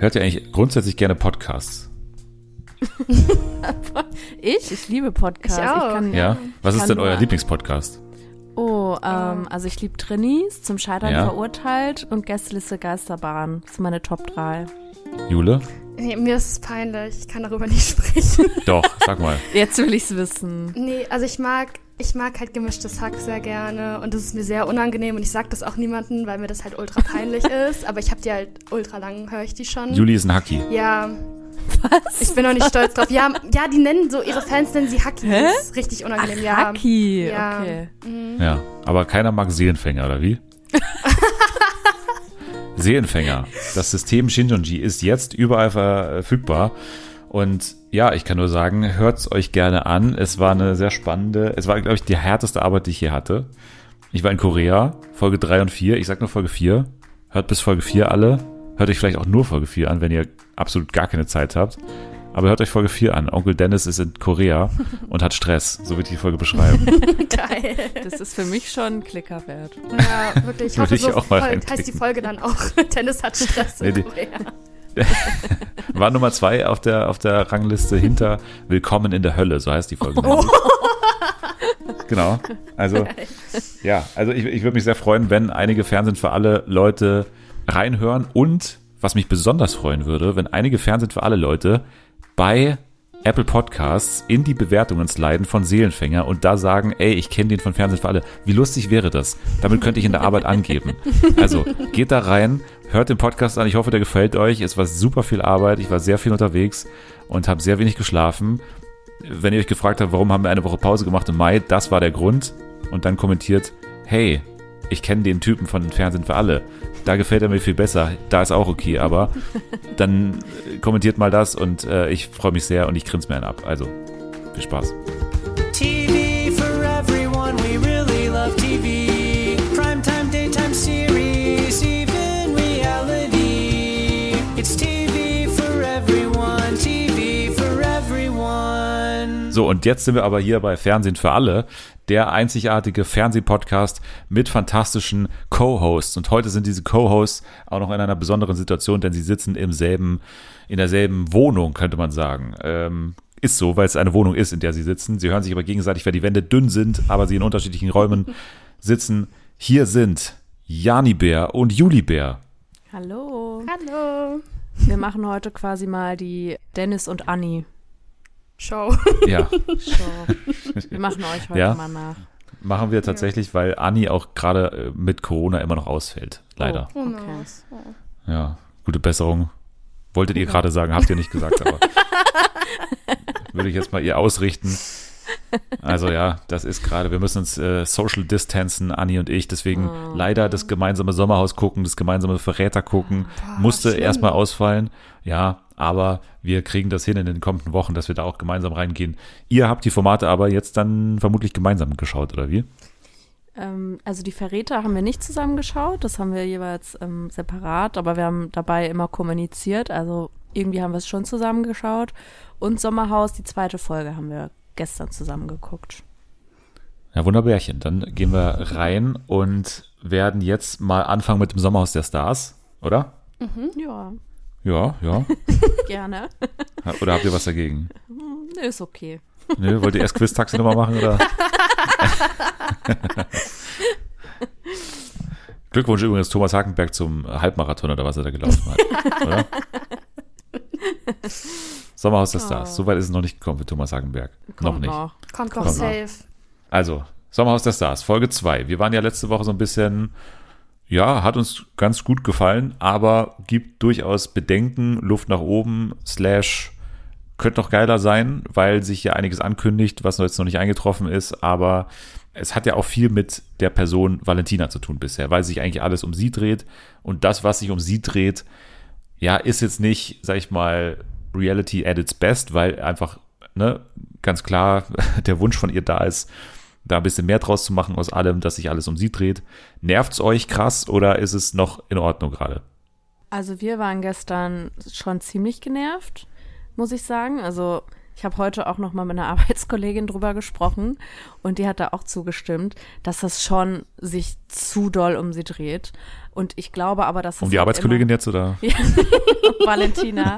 Hört ihr eigentlich grundsätzlich gerne Podcasts? ich? Ich liebe Podcasts. Ich auch. kann, Ja? Was ist kann denn euer Lieblingspodcast? Oh, ähm, also ich liebe Trinis, zum Scheitern Ja. verurteilt und Gästeliste Geisterbahn. Das sind meine Top 3. Jule? Nee, mir ist es peinlich. Ich kann darüber nicht sprechen. Doch, sag mal. Jetzt will ich's wissen. nee, also ich mag, ich mag halt gemischtes Hack sehr gerne und das ist mir sehr unangenehm und ich sag das auch niemandem, weil mir das halt ultra peinlich ist. Aber ich habe die halt ultra lang, höre ich die schon. Juli ist ein Hacki. Ja, Was? ich bin noch nicht stolz drauf. Ja, ja, die nennen so, ihre Fans nennen sie Hackis. Hä? Richtig Ach, unangenehm, ja. Haki. Ja. Okay. Mhm. Ja, aber keiner mag Seelenfänger, oder wie? Seelenfänger. Das System Shinjonji ist jetzt überall verfügbar. Und ja, ich kann nur sagen, hört's euch gerne an. Es war eine sehr spannende, es war, glaube ich, die härteste Arbeit, die ich hier hatte. Ich war in Korea, Folge 3 und 4. Ich sag nur Folge 4. Hört bis Folge 4 alle. Hört euch vielleicht auch nur Folge 4 an, wenn ihr absolut gar keine Zeit habt. Aber hört euch Folge 4 an. Onkel Dennis ist in Korea und hat Stress. So würde ich die Folge beschreiben. Geil. Das ist für mich schon ein Klicker wert. Ja, wirklich. Ich Würde hoffe, ich so auch mal heißt die. Folge dann auch. Tennis hat Stress Nee, in die- Korea. War Nummer zwei auf der, auf der Rangliste hinter Willkommen in der Hölle, so heißt die Folge. Genau. Also, ja, also ich, ich würde mich sehr freuen, wenn einige Fernsehen für alle Leute reinhören und was mich besonders freuen würde, wenn einige Fernsehen für alle Leute bei Apple Podcasts in die Bewertungen sliden von Seelenfänger und da sagen, ey, ich kenne den von Fernsehen für alle. Wie lustig wäre das? Damit könnte ich in der Arbeit angeben. Also, geht da rein, hört den Podcast an. Ich hoffe, der gefällt euch. Es war super viel Arbeit. Ich war sehr viel unterwegs und habe sehr wenig geschlafen. Wenn ihr euch gefragt habt, warum haben wir eine Woche Pause gemacht im Mai, das war der Grund. Und dann kommentiert, hey, ich kenne den Typen von Fernsehen für alle. Da gefällt er mir viel besser. Da ist auch okay, aber dann äh, kommentiert mal das und äh, ich freue mich sehr und ich grinse mir einen ab. Also, viel Spaß. Und jetzt sind wir aber hier bei Fernsehen für alle, der einzigartige Fernsehpodcast mit fantastischen Co-Hosts. Und heute sind diese Co-Hosts auch noch in einer besonderen Situation, denn sie sitzen im selben, in derselben Wohnung, könnte man sagen. Ähm, ist so, weil es eine Wohnung ist, in der sie sitzen. Sie hören sich aber gegenseitig, weil die Wände dünn sind, aber sie in unterschiedlichen Räumen sitzen. Hier sind Jani Bär und Juli Bär. Hallo. Hallo. Wir machen heute quasi mal die Dennis und Anni Show. Ja, Show. Wir machen euch heute Ja. mal nach. machen wir tatsächlich, weil Anni auch gerade äh, mit Corona immer noch ausfällt. Leider. Oh, Okay. nice. Oh. Ja, gute Besserung. Wolltet ihr gerade sagen, habt ihr nicht gesagt, aber würde ich jetzt mal ihr ausrichten. Also ja, das ist gerade, wir müssen uns äh, social distanzen, Anni und ich, deswegen Oh. leider das gemeinsame Sommerhaus gucken, das gemeinsame Verräter gucken, musste schlimm. erstmal ausfallen. Ja, aber wir kriegen das hin in den kommenden Wochen, dass wir da auch gemeinsam reingehen. Ihr habt die Formate aber jetzt dann vermutlich gemeinsam geschaut, oder wie? Ähm, also die Verräter haben wir nicht zusammengeschaut, das haben wir jeweils ähm, separat, aber wir haben dabei immer kommuniziert, also irgendwie haben wir es schon zusammengeschaut. Und Sommerhaus, die zweite Folge haben wir gestern zusammengeguckt. Ja, wunderbärchen. Dann gehen wir rein und werden jetzt mal anfangen mit dem Sommerhaus der Stars, oder? Ja, Ja, ja. gerne. Oder habt ihr was dagegen? Nö, ist okay. Nö, wollt ihr erst Quiz-Taxi nochmal machen, oder? Glückwunsch übrigens Thomas Hakenberg zum Halbmarathon oder was er da gelaufen hat, oder? Sommerhaus der Stars. So weit ist es noch nicht gekommen für Thomas Hakenberg. noch Kommt nicht. Noch. Kommt noch. safe. Also, Sommerhaus der Stars, Folge 2. Wir waren ja letzte Woche so ein bisschen, ja, hat uns ganz gut gefallen, aber gibt durchaus Bedenken, Luft nach oben, slash, könnte noch geiler sein, weil sich ja einiges ankündigt, was jetzt noch nicht eingetroffen ist, aber es hat ja auch viel mit der Person Valentina zu tun bisher, weil sich eigentlich alles um sie dreht und das, was sich um sie dreht, ja, ist jetzt nicht, sag ich mal, Reality at its best, weil einfach, ne, ganz klar der Wunsch von ihr da ist, da ein bisschen mehr draus zu machen aus allem, dass sich alles um sie dreht. Nervt's euch krass oder ist es noch in Ordnung gerade? Also wir waren gestern schon ziemlich genervt, muss ich sagen. Also Ich habe heute auch noch mal mit einer Arbeitskollegin drüber gesprochen und die hat da auch zugestimmt, dass das schon sich zu doll um sie dreht. Und ich glaube aber, dass das Um die halt Arbeitskollegin immer, jetzt oder? Valentina.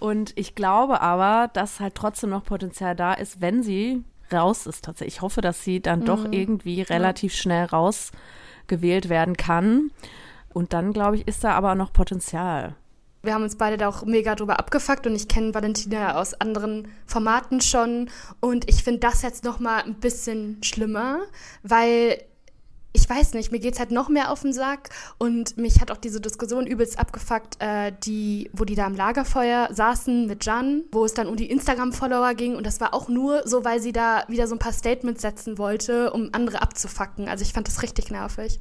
Und ich glaube aber, dass halt trotzdem noch Potenzial da ist, wenn sie raus ist tatsächlich. Ich hoffe, dass sie dann doch irgendwie relativ schnell rausgewählt werden kann. Und dann, glaube ich, ist da aber noch Potenzial. Wir haben uns beide da auch mega drüber abgefuckt und ich kenne Valentina aus anderen Formaten schon und ich finde das jetzt noch mal ein bisschen schlimmer, weil ich weiß nicht, mir geht's halt noch mehr auf den Sack und mich hat auch diese Diskussion übelst abgefuckt, äh, die, wo die da am Lagerfeuer saßen mit Jan, wo es dann um die Instagram-Follower ging und das war auch nur so, weil sie da wieder so ein paar Statements setzen wollte, um andere abzufacken. Also ich fand das richtig nervig.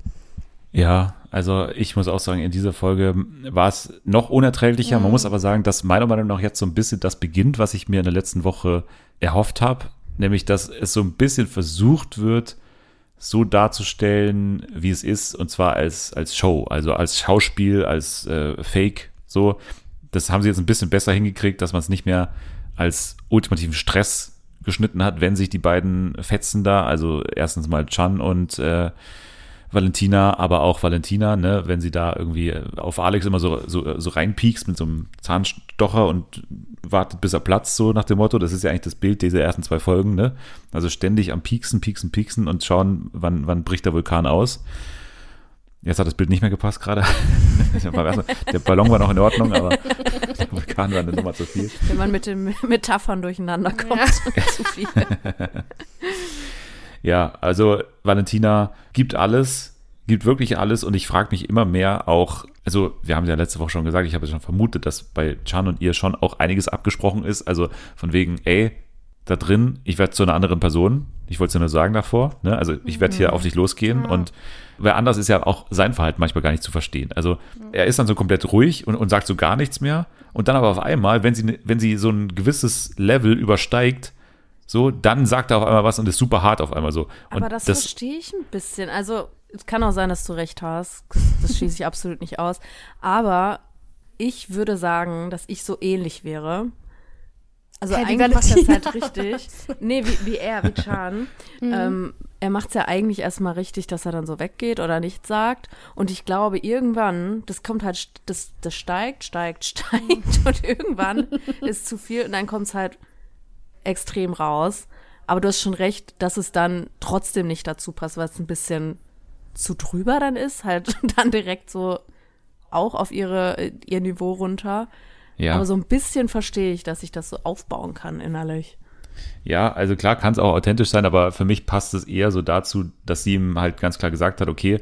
Ja, also ich muss auch sagen, in dieser Folge war es noch unerträglicher. Man muss aber sagen, dass meiner Meinung nach jetzt so ein bisschen das beginnt, was ich mir in der letzten Woche erhofft habe. Nämlich, dass es so ein bisschen versucht wird, so darzustellen, wie es ist, und zwar als, als Show, also als Schauspiel, als äh, Fake. So, das haben sie jetzt ein bisschen besser hingekriegt, dass man es nicht mehr als ultimativen Stress geschnitten hat, wenn sich die beiden fetzen da, also erstens mal Chan und äh, Valentina, aber auch Valentina, ne, wenn sie da irgendwie auf Alex immer so, so, so reinpiekst mit so einem Zahnstocher und wartet, bis er platzt, so nach dem Motto. Das ist ja eigentlich das Bild dieser ersten zwei Folgen, ne? Also ständig am Pieksen, Pieksen, Pieksen und schauen, wann, wann bricht der Vulkan aus. Jetzt hat das Bild nicht mehr gepasst gerade. der Ballon war noch in Ordnung, aber der Vulkan war eine Nummer zu viel. Wenn man mit den Metaphern durcheinander kommt. Zu viel. Ja, also Valentina gibt alles, gibt wirklich alles und ich frage mich immer mehr auch, also wir haben ja letzte Woche schon gesagt, ich habe ja schon vermutet, dass bei Chan und ihr schon auch einiges abgesprochen ist, also von wegen, ey, da drin, ich werde zu einer anderen Person, ich wollte es nur sagen davor, ne? also ich werde hier auf dich losgehen und wer anders ist ja auch sein Verhalten manchmal gar nicht zu verstehen. Also er ist dann so komplett ruhig und, und sagt so gar nichts mehr. Und dann aber auf einmal, wenn sie, wenn sie so ein gewisses Level übersteigt, so, dann sagt er auf einmal was und ist super hart auf einmal so. Und Aber das, verstehe ich ein bisschen. Also, es kann auch sein, dass du recht hast. Das, das schließe ich absolut nicht aus. Aber ich würde sagen, dass ich so ähnlich wäre. Also wie eigentlich macht er es halt richtig. Nee, wie, wie er, wie Chan. ähm, er macht es ja eigentlich erstmal richtig, dass er dann so weggeht oder nichts sagt. Und ich glaube, irgendwann, das kommt halt, das, das steigt, steigt, steigt. Und irgendwann ist zu viel und dann kommt es halt extrem raus. Aber du hast schon recht, dass es dann trotzdem nicht dazu passt, weil es ein bisschen zu drüber dann ist, halt dann direkt so auch auf ihre, ihr Niveau runter. ja. Aber so ein bisschen verstehe ich, dass ich das so aufbauen kann innerlich. Ja, also klar kann es auch authentisch sein, aber für mich passt es eher so dazu, dass sie ihm halt ganz klar gesagt hat, okay,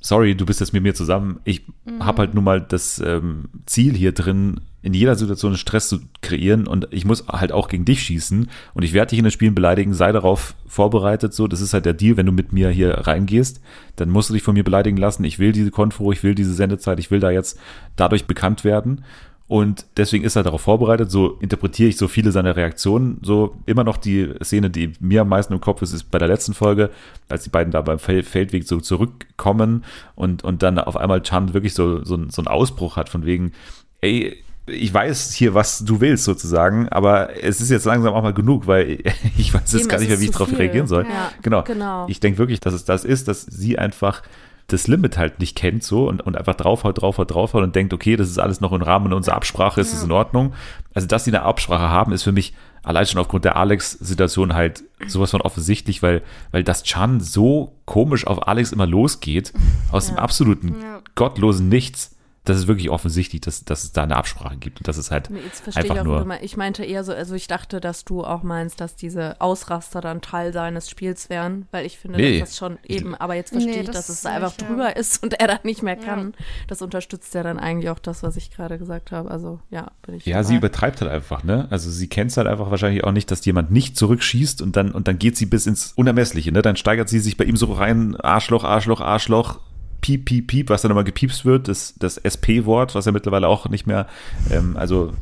sorry, du bist jetzt mit mir zusammen. Ich habe halt nun mal das ähm, Ziel hier drin, in jeder Situation Stress zu kreieren und ich muss halt auch gegen dich schießen und ich werde dich in den Spielen beleidigen, sei darauf vorbereitet, so, das ist halt der Deal, wenn du mit mir hier reingehst, dann musst du dich von mir beleidigen lassen, ich will diese Konfro, ich will diese Sendezeit, ich will da jetzt dadurch bekannt werden und deswegen ist er darauf vorbereitet. So interpretiere ich so viele seiner Reaktionen. So immer noch die Szene, die mir am meisten im Kopf ist, ist bei der letzten Folge, als die beiden da beim Fel- Feldweg so zurückkommen und, und dann auf einmal Chan wirklich so, so, so einen Ausbruch hat von wegen, ey, ich weiß hier, was du willst sozusagen, aber es ist jetzt langsam auch mal genug, weil ich weiß jetzt Eben, gar nicht mehr, wie ich darauf reagieren soll. Ja, genau. genau. Ich denke wirklich, dass es das ist, dass sie einfach das Limit halt nicht kennt so und, und einfach draufhaut, draufhaut, draufhaut und denkt, okay, das ist alles noch im Rahmen unserer Absprache, ist es in Ordnung. Also, dass sie eine Absprache haben, ist für mich allein schon aufgrund der Alex-Situation halt sowas von offensichtlich, weil, weil das Chan so komisch auf Alex immer losgeht, aus dem absoluten Ja. gottlosen Nichts. Das ist wirklich offensichtlich, dass, dass es da eine Absprache gibt und das ist halt Nee, jetzt verstehe ich einfach auch, nur. meinst. ich meinte eher so, also ich dachte, dass du auch meinst, dass diese Ausraster dann Teil seines Spiels wären, weil ich finde, Nee. dass das schon eben, aber jetzt verstehe Nee, ich, das dass es ist da einfach nicht, ja. drüber ist und er dann nicht mehr kann. Das unterstützt ja dann eigentlich auch das, was ich gerade gesagt habe. Also ja, bin ich Ja, dabei. sie übertreibt halt einfach, ne? Also sie kennt es halt einfach wahrscheinlich auch nicht, dass jemand nicht zurückschießt und dann, und dann geht sie bis ins Unermessliche, ne? Dann steigert sie sich bei ihm so rein, Arschloch, Arschloch, Arschloch, piep, piep, piep, was dann immer gepiepst wird, das, das SP-Wort, was ja mittlerweile auch nicht mehr, ähm, also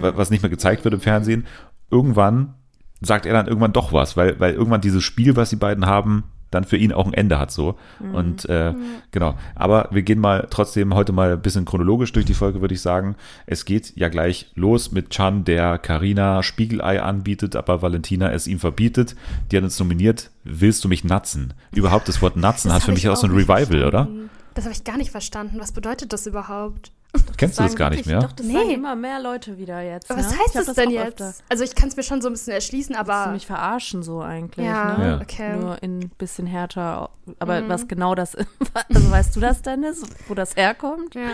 wa- was nicht mehr gezeigt wird im Fernsehen. Irgendwann sagt er dann irgendwann doch was, weil, weil irgendwann dieses Spiel, was die beiden haben, dann für ihn auch ein Ende hat so. Mhm. Und äh, genau. Aber wir gehen mal trotzdem heute mal ein bisschen chronologisch durch die Folge, würde ich sagen. Es geht ja gleich los mit Chan, der Karina Spiegelei anbietet, aber Valentina es ihm verbietet. Die hat uns nominiert, willst du mich natzen? Überhaupt das Wort natzen Das hat für mich ich auch so ein Revival, oder? verstanden. Das habe ich gar nicht verstanden. Was bedeutet das überhaupt? Kennst du das gar nicht mehr? Doch, das Nee. sagen immer mehr Leute wieder jetzt. Aber ne? was Ich heißt hab das denn jetzt? öfter. Also ich kann es mir schon so ein bisschen erschließen, aber sie mich verarschen so eigentlich. ja, Ne? Ja. okay. Nur in ein bisschen härter. Aber Mhm. was genau das ist, also weißt du das, Dennis, wo das herkommt? Ja.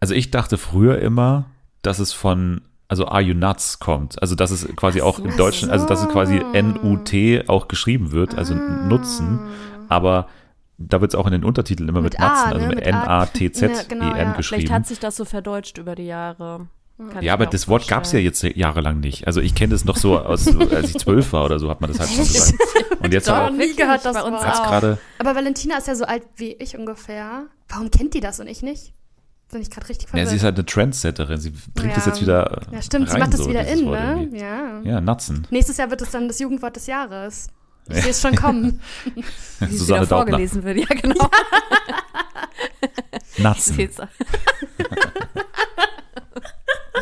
Also ich dachte früher immer, dass es von, also Are You Nuts kommt. Also dass es quasi auch im Deutschen, also dass es quasi so. N-U-T auch geschrieben wird, also Nutzen. Aber da wird es auch in den Untertiteln immer mit, Mit A, Nutzen, also ne? mit. N-A-T-Z-E-N Ja, genau, ja. Vielleicht geschrieben. hat sich das so verdeutscht über die Jahre. Kann Ja, aber auch das Wort gab es ja jetzt jahrelang nicht. Also ich kenne das noch so aus, als ich zwölf war oder so, hat man das halt schon gesagt. Und jetzt Doch, aber nie gehört das bei uns auch. gerade, Aber Valentina ist ja so alt wie ich ungefähr. Warum kennt die das und ich nicht? Bin ich gerade richtig ja, verwirrt. sie ist halt eine Trendsetterin. Sie bringt Ja. das jetzt wieder ja, stimmt, sie rein, macht das so, wieder in, ne? irgendwie. Ja. Ja, Nutzen. Nächstes Jahr wird es dann das Jugendwort des Jahres. Ich sehe es schon kommen. Wie es wieder Daubner. vorgelesen wird, ja genau. Cäsar.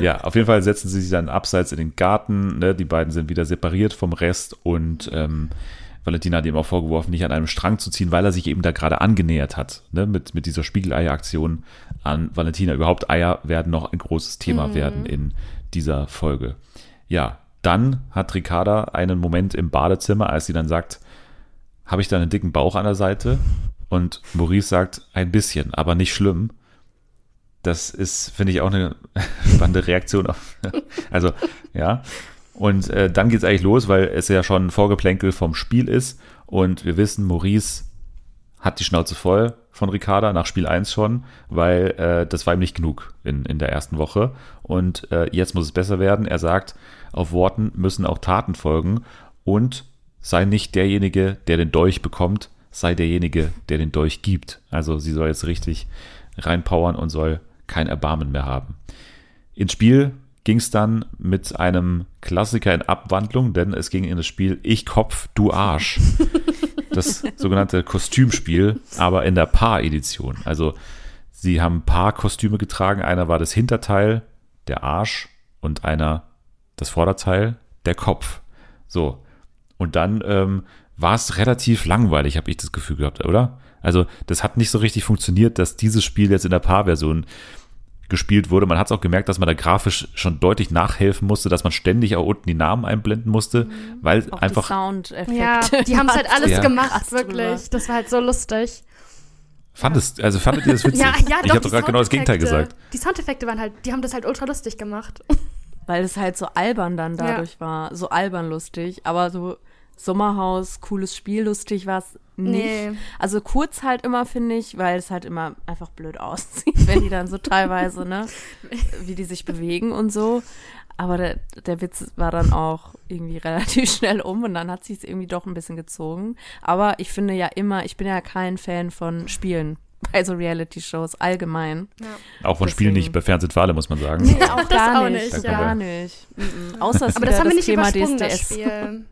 Ja, auf jeden Fall setzen sie sich dann abseits in den Garten. Ne? Die beiden sind wieder separiert vom Rest und ähm, Valentina hat ihm auch vorgeworfen, nicht an einem Strang zu ziehen, weil er sich eben da gerade angenähert hat. Ne? Mit, mit dieser Spiegeleier-Aktion an Valentina. Überhaupt Eier werden noch ein großes Thema werden in dieser Folge. Ja, dann hat Ricarda einen Moment im Badezimmer, als sie dann sagt, habe ich da einen dicken Bauch an der Seite? Und Maurice sagt, ein bisschen, aber nicht schlimm. Das ist, finde ich, auch eine spannende Reaktion auf. Also, ja. Und äh, dann geht's eigentlich los, weil es ja schon ein Vorgeplänkel vom Spiel ist. Und wir wissen, Maurice hat die Schnauze voll von Ricarda, nach Spiel 1 schon, weil äh, das war ihm nicht genug in, in der ersten Woche. Und äh, jetzt muss es besser werden. Er sagt, auf Worten müssen auch Taten folgen. Und sei nicht derjenige, der den Dolch bekommt, sei derjenige, der den Dolch gibt. Also sie soll jetzt richtig reinpowern und soll kein Erbarmen mehr haben. Ins Spiel ging es dann mit einem Klassiker in Abwandlung, denn es ging in das Spiel Ich Kopf, du Arsch. Das sogenannte Kostümspiel, aber in der Paar-Edition. Also sie haben Paar-Kostüme getragen. Einer war das Hinterteil, der Arsch, und einer das Vorderteil, der Kopf. So. Und dann ähm, war es relativ langweilig, habe ich das Gefühl gehabt, oder? Also das hat nicht so richtig funktioniert, dass dieses Spiel jetzt in der Paarversion gespielt wurde. Man hat es auch gemerkt, dass man da grafisch schon deutlich nachhelfen musste, dass man ständig auch unten die Namen einblenden musste, weil Auch einfach die Soundeffekte. Ja, die haben es halt alles Ja. gemacht, Krass wirklich. Das war halt so lustig. fandest, also fandet ihr das witzig? Ja, ja, ich doch, habe die doch gerade genau das Gegenteil gesagt. Die Soundeffekte waren halt, die haben das halt ultra lustig gemacht. Weil es halt so albern dann dadurch war. So albern lustig. Aber so Sommerhaus, cooles Spiel, lustig war es nicht. Nee. Also kurz halt immer, finde ich, weil es halt immer einfach blöd aussieht, wenn die dann so teilweise, ne, wie die sich bewegen und so. Aber der, der Witz war dann auch irgendwie relativ schnell um und dann hat sich es irgendwie doch ein bisschen gezogen. Aber ich finde ja immer, ich bin ja kein Fan von Spielen bei so Reality-Shows allgemein. Auch von Spielen nicht, bei Fernsehen für alle, muss man sagen. Nee, auch Das gar auch nicht. nicht, ja. Gar nicht. Mhm. Außer es Aber das haben wir nicht Thema übersprungen, das DSDS. Spiel.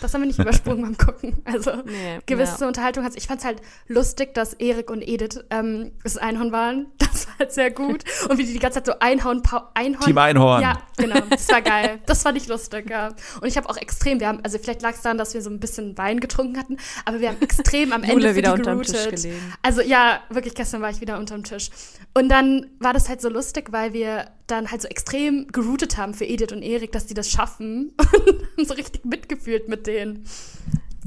Das haben wir nicht übersprungen beim Gucken. Also Nee, gewisse ja. Unterhaltung hat Ich fand es halt lustig, dass Erik und Edith ähm, das Einhorn waren. Das war halt sehr gut. Und wie die die ganze Zeit so Einhorn, Pau- Einhorn. Team Einhorn. Ja, genau. Das war geil. Das fand ich lustig, ja. Und ich habe auch extrem, wir haben, also vielleicht lag es daran, dass wir so ein bisschen Wein getrunken hatten, aber wir haben extrem am Ende für wieder die unterm Tisch geroutet. gelegen. Also ja, wirklich, gestern war ich wieder unterm Tisch. Und dann war das halt so lustig, weil wir dann halt so extrem geroutet haben für Edith und Erik, dass die das schaffen. Und so richtig mitgefühlt mit denen.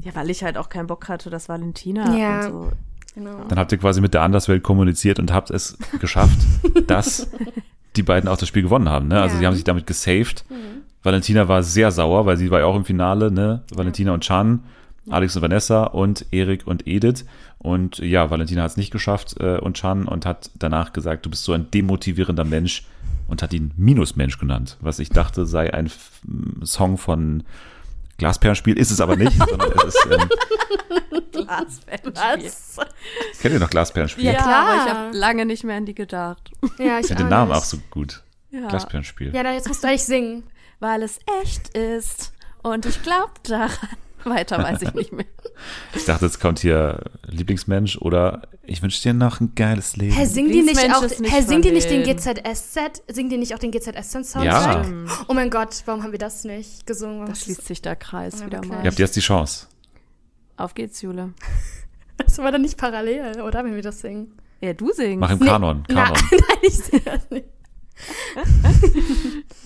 Ja, weil ich halt auch keinen Bock hatte, dass Valentina Ja. und so. Genau. Dann habt ihr quasi mit der Anderswelt kommuniziert und habt es geschafft, dass die beiden auch das Spiel gewonnen haben. Ne? Also Ja. sie haben sich damit gesaved. Valentina war sehr sauer, weil sie war ja auch im Finale. Ne? Valentina und Chan, Alex und Vanessa und Erik und Edith. Und ja, Valentina hat es nicht geschafft äh, und Chan und hat danach gesagt, du bist so ein demotivierender Mensch und hat ihn Minusmensch genannt, was ich dachte sei ein F- Song von Glasperlenspiel, ist es aber nicht, sondern es ist, ähm, Was? kennt ihr noch Glasperlenspiel? Ja, klar. aber ich habe lange nicht mehr an die gedacht. Ja, ich finde den Namen auch so gut. Ja. Glasperlenspiel. Ja, dann jetzt musst du eigentlich singen. Weil es echt ist und ich glaub daran. Weiter weiß ich nicht mehr. Ich dachte, jetzt kommt hier Lieblingsmensch oder ich wünsche dir noch ein geiles Leben. Hä, singt die nicht auch, nicht hä, singt die nicht den GZSZ, singt die nicht auch den GZSZ-Soundtrack? Ja. Oh mein Gott, warum haben wir das nicht gesungen? Da schließt sich der Kreis Ja, wieder wirklich. mal. Ihr habt jetzt die Chance. Auf geht's, Jule. Das war dann nicht parallel, oder, wenn wir das singen? Ja, du singst. Mach im Nee, Kanon. Na, Kanon. nein, ich singe das nicht.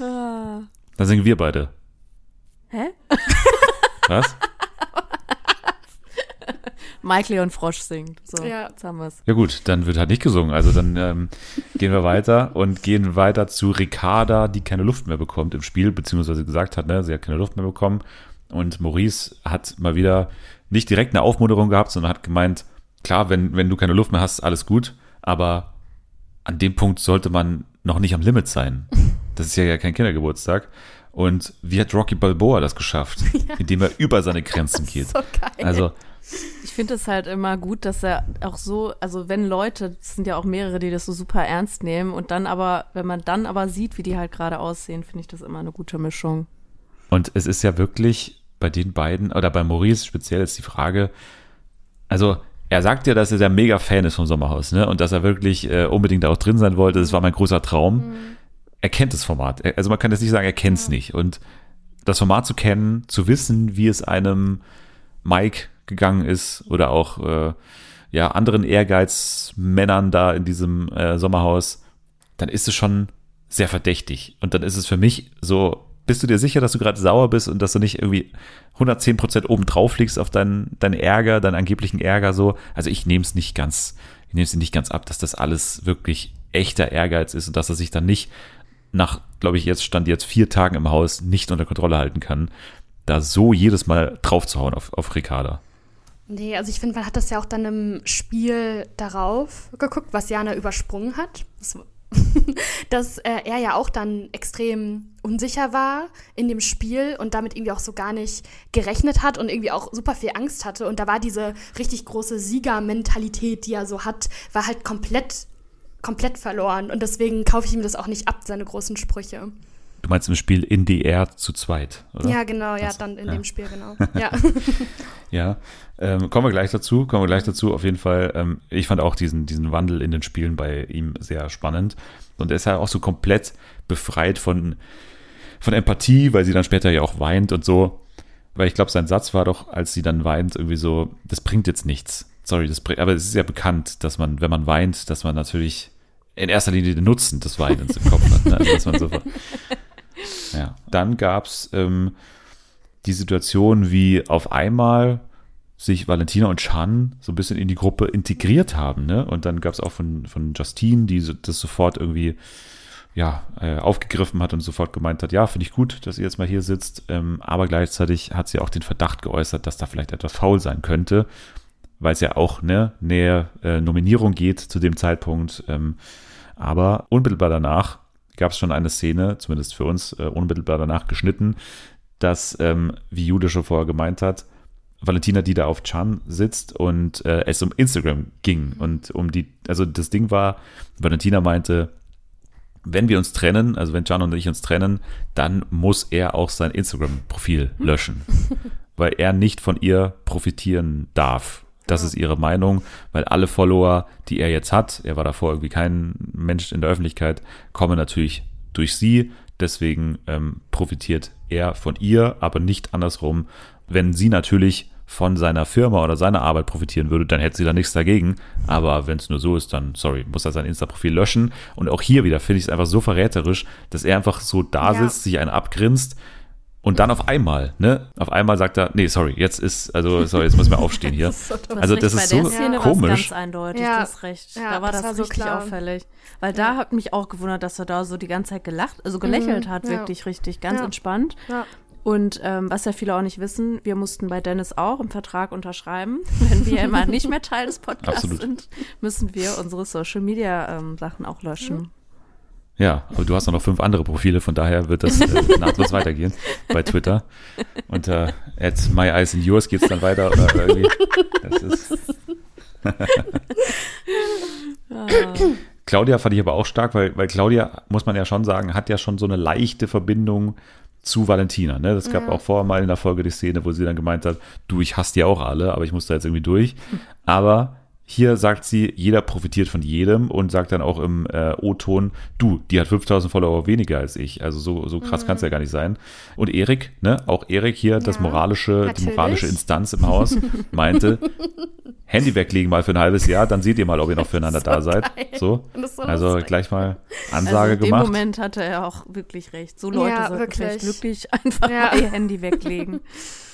Ah. Dann singen wir beide. Hä? Was? Mike Leon Frosch singt. So, Ja. jetzt haben wir's. Ja gut, dann wird halt nicht gesungen. Also dann ähm, gehen wir weiter und gehen weiter zu Ricarda, die keine Luft mehr bekommt im Spiel, beziehungsweise gesagt hat, ne, sie hat keine Luft mehr bekommen. Und Maurice hat mal wieder nicht direkt eine Aufmunterung gehabt, sondern hat gemeint, klar, wenn, wenn du keine Luft mehr hast, alles gut, aber an dem Punkt sollte man noch nicht am Limit sein. Das ist ja ja kein Kindergeburtstag. Und wie hat Rocky Balboa das geschafft? Indem er über seine Grenzen geht. So geil. Also, Ich finde es halt immer gut, dass er auch so, also wenn Leute, es sind ja auch mehrere, die das so super ernst nehmen und dann aber, wenn man dann aber sieht, wie die halt gerade aussehen, finde ich das immer eine gute Mischung. Und es ist ja wirklich bei den beiden, oder bei Maurice speziell ist die Frage, also er sagt ja, dass er der mega Fan ist vom Sommerhaus, ne? Und dass er wirklich äh, unbedingt auch drin sein wollte. Das war mein großer Traum. Er kennt das Format. Also man kann jetzt nicht sagen, er kennt es nicht. Und das Format zu kennen, zu wissen, wie es einem Mike gegangen ist oder auch äh, ja anderen Ehrgeizmännern da in diesem äh, Sommerhaus, dann ist es schon sehr verdächtig. Und dann ist es für mich so, bist du dir sicher, dass du gerade sauer bist und dass du nicht irgendwie 110 Prozent oben drauf liegst auf deinen, deinen Ärger, deinen angeblichen Ärger so? Also ich nehme es nicht ganz, ich nehme es nicht ganz ab, dass das alles wirklich echter Ehrgeiz ist und dass er sich dann nicht nach, glaube ich, jetzt stand jetzt vier Tagen im Haus nicht unter Kontrolle halten kann, da so jedes Mal draufzuhauen auf, auf Ricarda. Nee, also ich finde, man hat das ja auch dann im Spiel darauf geguckt, was Jana übersprungen hat. Das, dass äh, er ja auch dann extrem unsicher war in dem Spiel und damit irgendwie auch so gar nicht gerechnet hat und irgendwie auch super viel Angst hatte. Und da war diese richtig große Siegermentalität, die er so hat, war halt komplett, komplett verloren. Und deswegen kaufe ich ihm das auch nicht ab, seine großen Sprüche. Du meinst im Spiel in DR zu zweit, oder? Ja, genau, ja, dann in ja. dem Spiel, genau. Ja. Ja, ähm, kommen wir gleich dazu, kommen wir gleich dazu. Auf jeden Fall, ähm, ich fand auch diesen, diesen Wandel in den Spielen bei ihm sehr spannend. Und er ist ja auch so komplett befreit von, von Empathie, weil sie dann später ja auch weint und so. Weil ich glaube, sein Satz war doch, als sie dann weint, irgendwie so, das bringt jetzt nichts. Sorry, das aber es ist ja bekannt, dass man, wenn man weint, dass man natürlich in erster Linie den Nutzen des Weinens im Kopf hat. Ne? Also, dass man so, ja. Dann gab's ähm, die Situation, wie auf einmal sich Valentina und Chan so ein bisschen in die Gruppe integriert haben. Ne? Und dann gab es auch von, von Justine, die so, das sofort irgendwie ja, äh, aufgegriffen hat und sofort gemeint hat, ja, finde ich gut, dass ihr jetzt mal hier sitzt. Ähm, aber gleichzeitig hat sie auch den Verdacht geäußert, dass da vielleicht etwas faul sein könnte, weil es ja auch ne, näher äh, Nominierung geht zu dem Zeitpunkt. Ähm, aber unmittelbar danach gab es schon eine Szene, zumindest für uns äh, unmittelbar danach geschnitten, dass, ähm, wie Jude schon vorher gemeint hat, Valentina, die da auf Chan sitzt und äh, es um Instagram ging und um die, also das Ding war, Valentina meinte, wenn wir uns trennen, also wenn Can und ich uns trennen, dann muss er auch sein Instagram-Profil löschen, weil er nicht von ihr profitieren darf. Das ist ihre Meinung, weil alle Follower, die er jetzt hat, er war davor irgendwie kein Mensch in der Öffentlichkeit, kommen natürlich durch sie. Deswegen ähm, profitiert er von ihr, aber nicht andersrum. Wenn sie natürlich von seiner Firma oder seiner Arbeit profitieren würde, dann hätte sie da nichts dagegen. Aber wenn es nur so ist, dann, sorry, muss er sein Insta-Profil löschen. Und auch hier wieder finde ich es einfach so verräterisch, dass er einfach so da Ja. sitzt, sich einen abgrinst und dann auf einmal, ne, auf einmal sagt er, nee, sorry, jetzt ist, also, sorry, jetzt muss ich mal aufstehen hier. so dumm. Also das ist so Szene war's komisch. ganz eindeutig, Ja. du hast recht. Ja, da war das das, war so richtig klar. auffällig. Weil da hat mich auch gewundert, dass er da so die ganze Zeit gelacht, also gelächelt Mhm, hat, ja. wirklich richtig, ganz Ja. entspannt. Ja. Und ähm, was ja viele auch nicht wissen, wir mussten bei Dennis auch im Vertrag unterschreiben. Wenn wir immer nicht mehr Teil des Podcasts Absolut. sind, müssen wir unsere Social Media ähm, Sachen auch löschen. Ja, aber du hast noch fünf andere Profile, von daher wird das äh, nahtlos weitergehen bei Twitter. Unter at my eyes and yours geht's dann weiter. Das ist Claudia fand ich aber auch stark, weil, weil Claudia, muss man ja schon sagen, hat ja schon so eine leichte Verbindung zu Valentina. Ne? Das gab Ja. auch vorher mal in der Folge die Szene, wo sie dann gemeint hat, du, ich hasse die auch alle, aber ich muss da jetzt irgendwie durch. Aber hier sagt sie, jeder profitiert von jedem und sagt dann auch im äh, O-Ton, du, die hat 5000 Follower weniger als ich. Also so, so krass kann es ja gar nicht sein. Und Erik, ne, auch Erik hier, das Mhm. Ja, moralische, die moralische Instanz im Haus, meinte, Handy weglegen mal für ein halbes Jahr, dann seht ihr mal, ob ihr noch füreinander so da seid. So. Das so Also lustig. gleich mal Also Ansage in dem gemacht. Moment hatte er auch wirklich recht. So Leute Ja, sollten wirklich. vielleicht glücklich einfach Ja. mal ihr Handy weglegen.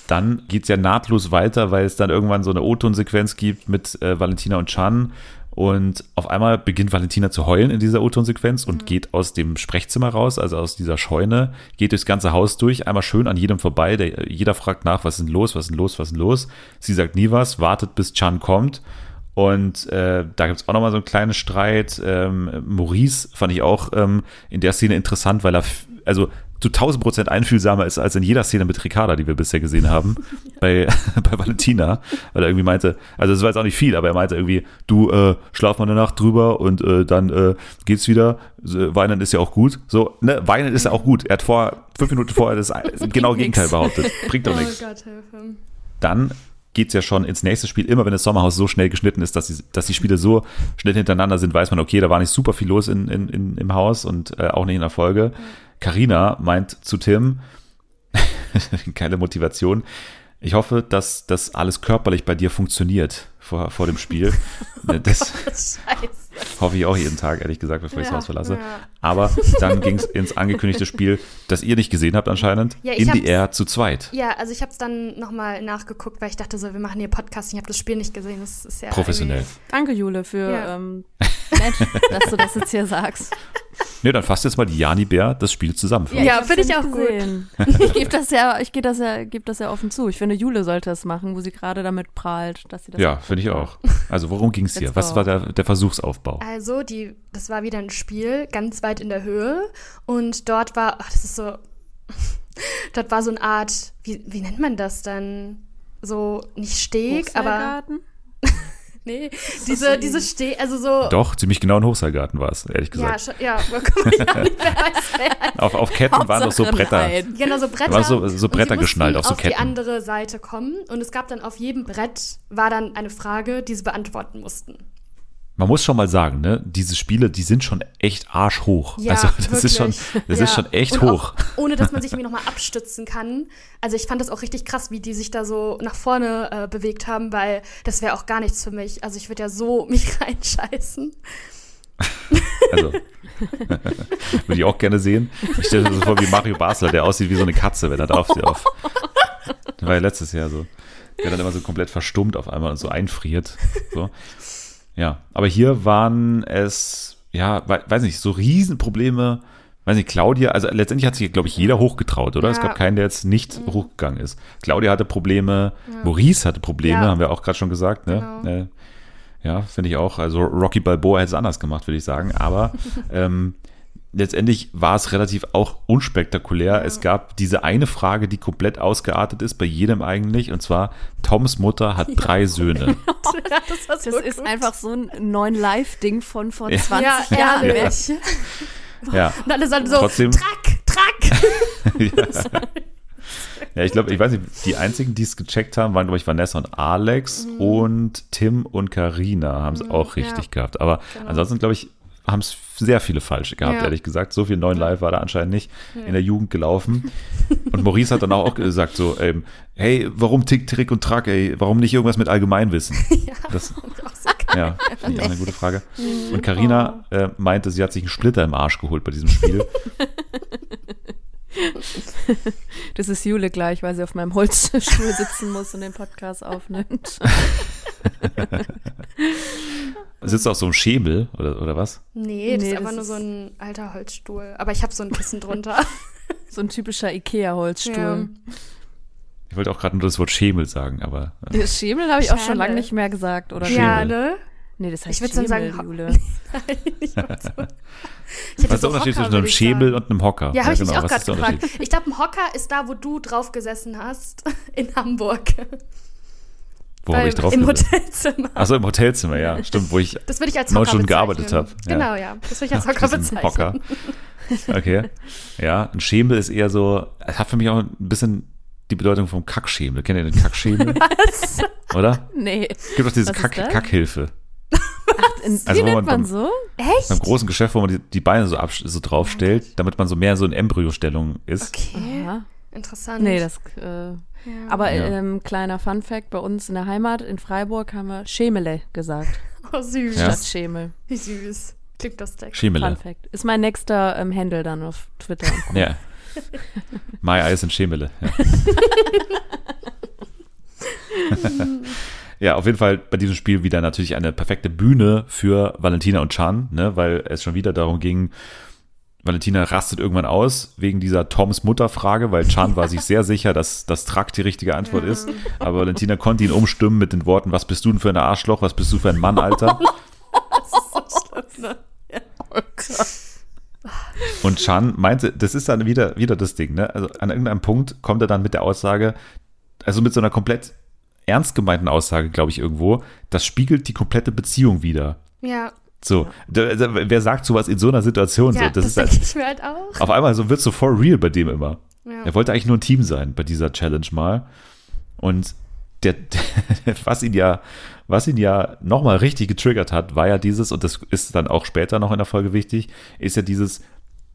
Dann geht's ja nahtlos weiter, weil es dann irgendwann so eine O-Ton-Sequenz gibt mit äh, Valentina und Chan. Und auf einmal beginnt Valentina zu heulen in dieser O-Ton-Sequenz und geht aus dem Sprechzimmer raus, also aus dieser Scheune, geht durchs ganze Haus durch, einmal schön an jedem vorbei. Der, jeder fragt nach, was ist denn los, was ist denn los, was ist denn los. Sie sagt nie was, wartet bis Chan kommt. Und äh, da gibt's auch nochmal so einen kleinen Streit. Ähm, Maurice fand ich auch ähm, in der Szene interessant, weil er also zu 1000 Prozent einfühlsamer ist als in jeder Szene mit Ricarda, die wir bisher gesehen haben, bei, bei Valentina. Weil er irgendwie meinte, also es war jetzt auch nicht viel, aber er meinte irgendwie, du äh, schlaf mal eine Nacht drüber und äh, dann äh, geht's wieder. So, Weinen ist ja auch gut. So, ne, Weinen ist ja auch gut. Er hat vor fünf Minuten vorher das genau Gegenteil behauptet. Bringt doch Oh nichts dann geht's ja schon ins nächste Spiel. Immer wenn das Sommerhaus so schnell geschnitten ist, dass die, dass die Spiele so schnell hintereinander sind, weiß man, okay, da war nicht super viel los in, in, in, im Haus und äh, auch nicht in der Folge. Carina meint zu Tim, geile Motivation, ich hoffe, dass das alles körperlich bei dir funktioniert vor, vor dem Spiel. Das Scheiße. Hoffe ich auch jeden Tag, ehrlich gesagt, bevor ich das Ja, Haus verlasse. ja. Aber dann ging's ins angekündigte Spiel, das ihr nicht gesehen habt anscheinend, Ja, in die Air zu zweit. Ja, also ich habe es dann nochmal nachgeguckt, weil ich dachte so, wir machen hier Podcast. Ich habe das Spiel nicht gesehen. Das ist ja Professionell. Danke, Jule, für Ja. ähm, nett, dass du das jetzt hier sagst. Ne, dann fasst jetzt mal die Jani Bär das Spiel zusammen. für Ja, finde ich auch gut. gesehen. Ich gebe das ja, ich gebe das ja, gebe das ja offen zu. Ich finde, Jule sollte es machen, wo sie gerade damit prahlt, dass sie das Ja, finde ich auch. Also worum ging es hier? Was war der, der Versuchsaufbau? Also, die, das war wieder ein Spiel, ganz weit in der Höhe. Und dort war, ach, das ist so, dort war so eine Art, wie, wie nennt man das dann? So, nicht Steg, aber? Nee, diese, diese Steg, also so, Doch, ziemlich genau ein Hochseilgarten war es, ehrlich ja, gesagt. ja, man ja nicht mehr weiß, auf, auf Ketten waren noch so Hauptsache Bretter. nein. Genau, so Bretter. waren so- so Und Bretter sie geschnallt mussten auf so auf die Ketten. andere Seite kommen. Und es gab dann auf jedem Brett, war dann eine Frage, die sie beantworten mussten. Man muss schon mal sagen, ne, diese Spiele, die sind schon echt arschhoch. Ja, also das ist schon, wirklich. das Ja. ist schon echt Und hoch. Auch, ohne dass man sich irgendwie nochmal abstützen kann. Also ich fand das auch richtig krass, wie die sich da so nach vorne äh, bewegt haben, weil das wäre auch gar nichts für mich. Also ich würde ja so mich reinscheißen. Also würde ich auch gerne sehen. Ich stelle mir so vor wie Mario Basler, der aussieht wie so eine Katze, wenn er drauf steht. Auf. Das war ja letztes Jahr so. Der dann immer so komplett verstummt auf einmal und so einfriert. So. Ja, aber hier waren es, ja, we- weiß nicht, so Riesenprobleme. Weiß nicht, Claudia, also letztendlich hat sich, glaube ich, jeder hochgetraut, oder? Es Ja. gab keinen, der jetzt nicht hochgegangen ist. Claudia hatte Probleme, Maurice hatte Probleme, Ja. haben wir auch gerade schon gesagt, ne? Genau. Äh, ja, finde ich auch. Also Rocky Balboa hätte es anders gemacht, würde ich sagen. Aber ähm, letztendlich war es relativ auch unspektakulär. Es gab diese eine Frage, die komplett ausgeartet ist, bei jedem eigentlich. Und zwar, Toms Mutter hat drei Söhne. das war so Das ist gut. einfach so ein neuen Live-Ding von vor Ja. 20 ja, Jahren. ehrlich. Ja, Und alle sagen so, Trotzdem- track, track. ja. ja ich glaube, ich weiß nicht, die einzigen, die es gecheckt haben, waren, glaube ich, Vanessa und Alex und Tim und Karina haben es auch richtig ja. gehabt. Aber ansonsten, glaube ich, haben es sehr viele falsche gehabt, Ja. ehrlich gesagt. So viel neuen Live war da anscheinend nicht in der Jugend gelaufen. Und Maurice hat dann auch gesagt so, ähm, hey, warum Tick, Trick und Track, ey? Warum nicht irgendwas mit Allgemeinwissen? Das, Auch so ja, finde ich auch eine gute Frage. Und Karina äh, meinte, sie hat sich einen Splitter im Arsch geholt bei diesem Spiel. Das ist Jule gleich, weil sie auf meinem Holzstuhl sitzen muss und den Podcast aufnimmt. Sitzt du auf so einem Schemel oder, oder was? Nee, das Nee, ist einfach das nur so ein alter Holzstuhl. Aber ich habe so ein Kissen drunter. So ein typischer Ikea-Holzstuhl. Ich wollte auch gerade nur das Wort Schemel sagen, aber äh, Das Schemel habe ich auch schon lange nicht mehr gesagt, oder? Schemel. ja, ne? Nee, das heißt Ich würd dann sagen, Jule. Ich so- Ich was ist der so Unterschied zwischen einem Schemel und einem Hocker? Ja, habe ich genau, mich auch gerade gefragt. Ich glaube, ein Hocker ist da, wo du drauf gesessen hast, in Hamburg. Wo habe ich drauf Im? Hotelzimmer. Achso, im Hotelzimmer, ja, stimmt, wo ich Das würde ich als neun Hocker Stunden gearbeitet habe. Genau, ja. Das würde ich als Hocker bezeichnen. Hocker. Okay. Ja, ein Schemel ist eher so, es hat für mich auch ein bisschen die Bedeutung vom Kackschemel. Kennt ihr den Kackschemel? Was? Oder? Nee. Gibt doch diese Kack? Kackhilfe. In, Also, wie nennt man man so? Echt? Beim großen Geschäft, wo man die, die Beine so, absch- so draufstellt, damit man so mehr so in Embryostellung ist. Okay. Ja. Interessant. Nee, das. Äh, Aber Ja. ähm, kleiner Fun Fact: Bei uns in der Heimat in Freiburg haben wir Schemele gesagt. Oh, süß. Ja. Statt Schemel. Wie süß. Klingt lustig. Schemele. Fun Fact. Ist mein nächster ähm, Handle dann auf Twitter. Ja. My Eyes in Schemele. Ja. ja, auf jeden Fall bei diesem Spiel wieder natürlich eine perfekte Bühne für Valentina und Chan, ne, weil es schon wieder darum ging, Valentina rastet irgendwann aus wegen dieser Toms Mutterfrage, weil Chan war sich sehr sicher, dass das Trakt die richtige Antwort ist. Aber Valentina konnte ihn umstimmen mit den Worten, was bist du denn für ein Arschloch, was bist du für ein Mann, Alter? Und Chan meinte, das ist dann wieder, wieder das Ding, ne? Also an irgendeinem Punkt kommt er dann mit der Aussage, also mit so einer komplett ernst gemeinten Aussage, glaube ich, irgendwo, das spiegelt die komplette Beziehung wieder. Ja. So, da, da, wer sagt sowas in so einer Situation? Ja, so, das, das, ist halt, halt auch. auf einmal so wird so for real bei dem immer. Ja. Er wollte eigentlich nur ein Team sein bei dieser Challenge mal. Und der, was ihn ja, was ihn ja nochmal richtig getriggert hat, war ja dieses, und das ist dann auch später noch in der Folge wichtig, ist ja dieses,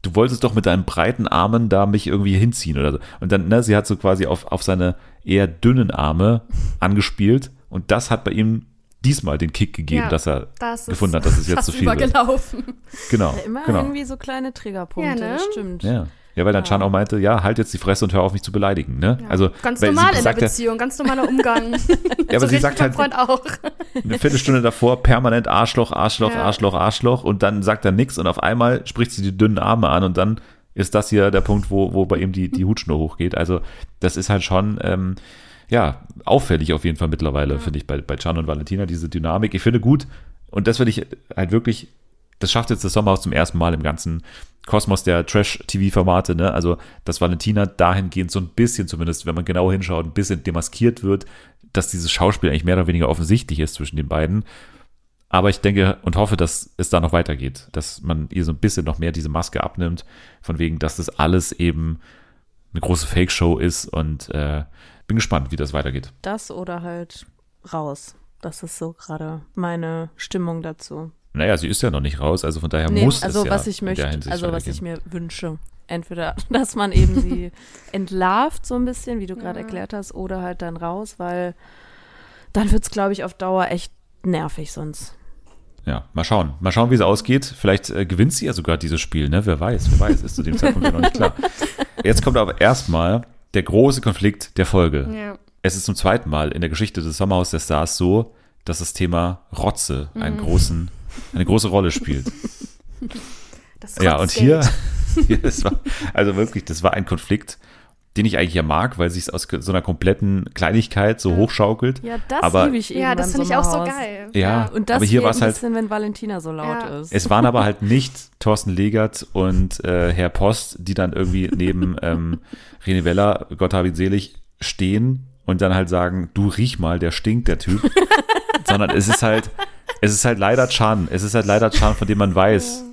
du wolltest doch mit deinen breiten Armen da mich irgendwie hinziehen oder so. Und dann, ne, sie hat so quasi auf, auf seine eher dünnen Arme angespielt und das hat bei ihm diesmal den Kick gegeben, Ja, dass er Das ist gefunden hat, dass es jetzt zu viel wird. übergelaufen. Genau, Immer genau. irgendwie so kleine Triggerpunkte, Ja, ne? das stimmt. Ja. Ja, weil dann Chan auch meinte, ja, halt jetzt die Fresse und hör auf mich zu beleidigen, ne? Ja. Also, ganz weil normal sie in der ja- Beziehung, ganz normaler Umgang. Ja, aber so sie sagt halt Freund auch. eine Viertelstunde davor permanent Arschloch, Arschloch, Ja. Arschloch, Arschloch und dann sagt er nichts und auf einmal spricht sie die dünnen Arme an und dann ist das hier der Punkt, wo, wo bei ihm die, die Hutschnur hochgeht. Also, das ist halt schon, ähm, ja, auffällig auf jeden Fall mittlerweile, finde ich, bei, bei Chan und Valentina, diese Dynamik. Ich finde gut, und das will ich halt wirklich, das schafft jetzt das Sommerhaus zum ersten Mal im ganzen Kosmos der Trash-TV-Formate, ne? Also, dass Valentina dahingehend so ein bisschen zumindest, wenn man genau hinschaut, ein bisschen demaskiert wird, dass dieses Schauspiel eigentlich mehr oder weniger offensichtlich ist zwischen den beiden. Aber ich denke und hoffe, dass es da noch weitergeht, dass man ihr so ein bisschen noch mehr diese Maske abnimmt, von wegen, dass das alles eben eine große Fake-Show ist und äh, bin gespannt, wie das weitergeht. Das oder halt raus. Das ist so gerade meine Stimmung dazu. Naja, sie ist ja noch nicht raus, also von daher Nee, muss also es ja was ich in der möchte, also was ich mir wünsche. Entweder, dass man eben sie entlarvt so ein bisschen, wie du gerade erklärt hast, oder halt dann raus, weil dann wird es, glaube ich, auf Dauer echt nervig sonst. Ja, mal schauen. Mal schauen, wie es ausgeht. Vielleicht äh, gewinnt sie ja sogar dieses Spiel, ne? Wer weiß, wer weiß, ist zu dem Zeitpunkt ja noch nicht klar. Jetzt kommt aber erstmal der große Konflikt der Folge. Ja. Es ist zum zweiten Mal in der Geschichte des Sommerhaus der Stars so, dass das Thema Rotze einen großen, eine große Rolle spielt. Das Ja, und hier, hier war, also wirklich, das war ein Konflikt, den ich eigentlich ja mag, weil sich aus so einer kompletten Kleinigkeit so hochschaukelt. Ja, das Aber- liebe ich Ja, das finde ich auch so geil. Ja, Und das aber hier war es ein halt, bisschen, wenn Valentina so laut Ja. ist. es waren aber halt nicht Thorsten Legert und äh, Herr Post, die dann irgendwie neben ähm, René Weller, Gott habe ihn selig, stehen und dann halt sagen, du riech mal, der stinkt, der Typ. Sondern es ist halt, es ist halt leider Chan. Es ist halt leider Chan, von dem man weiß,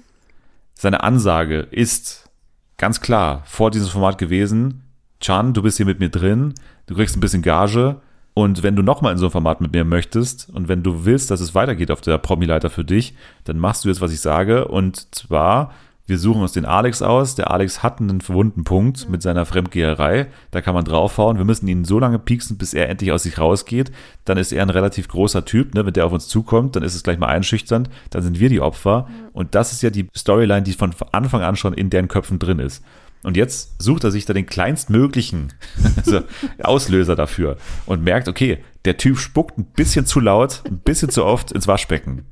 seine Ansage ist ganz klar vor diesem Format gewesen, Chan, du bist hier mit mir drin, du kriegst ein bisschen Gage. Und wenn du nochmal in so ein Format mit mir möchtest und wenn du willst, dass es weitergeht auf der Promi-Leiter für dich, dann machst du jetzt, was ich sage. Und zwar, wir suchen uns den Alex aus, der Alex hat einen verwunden Punkt mit seiner Fremdgeherei, da kann man draufhauen, wir müssen ihn so lange pieksen, bis er endlich aus sich rausgeht, dann ist er ein relativ großer Typ, ne, wenn der auf uns zukommt, dann ist es gleich mal einschüchternd, dann sind wir die Opfer. Und das ist ja die Storyline, die von Anfang an schon in deren Köpfen drin ist. Und jetzt sucht er sich da den kleinstmöglichen also Auslöser dafür und merkt, okay, der Typ spuckt ein bisschen zu laut, ein bisschen zu oft ins Waschbecken.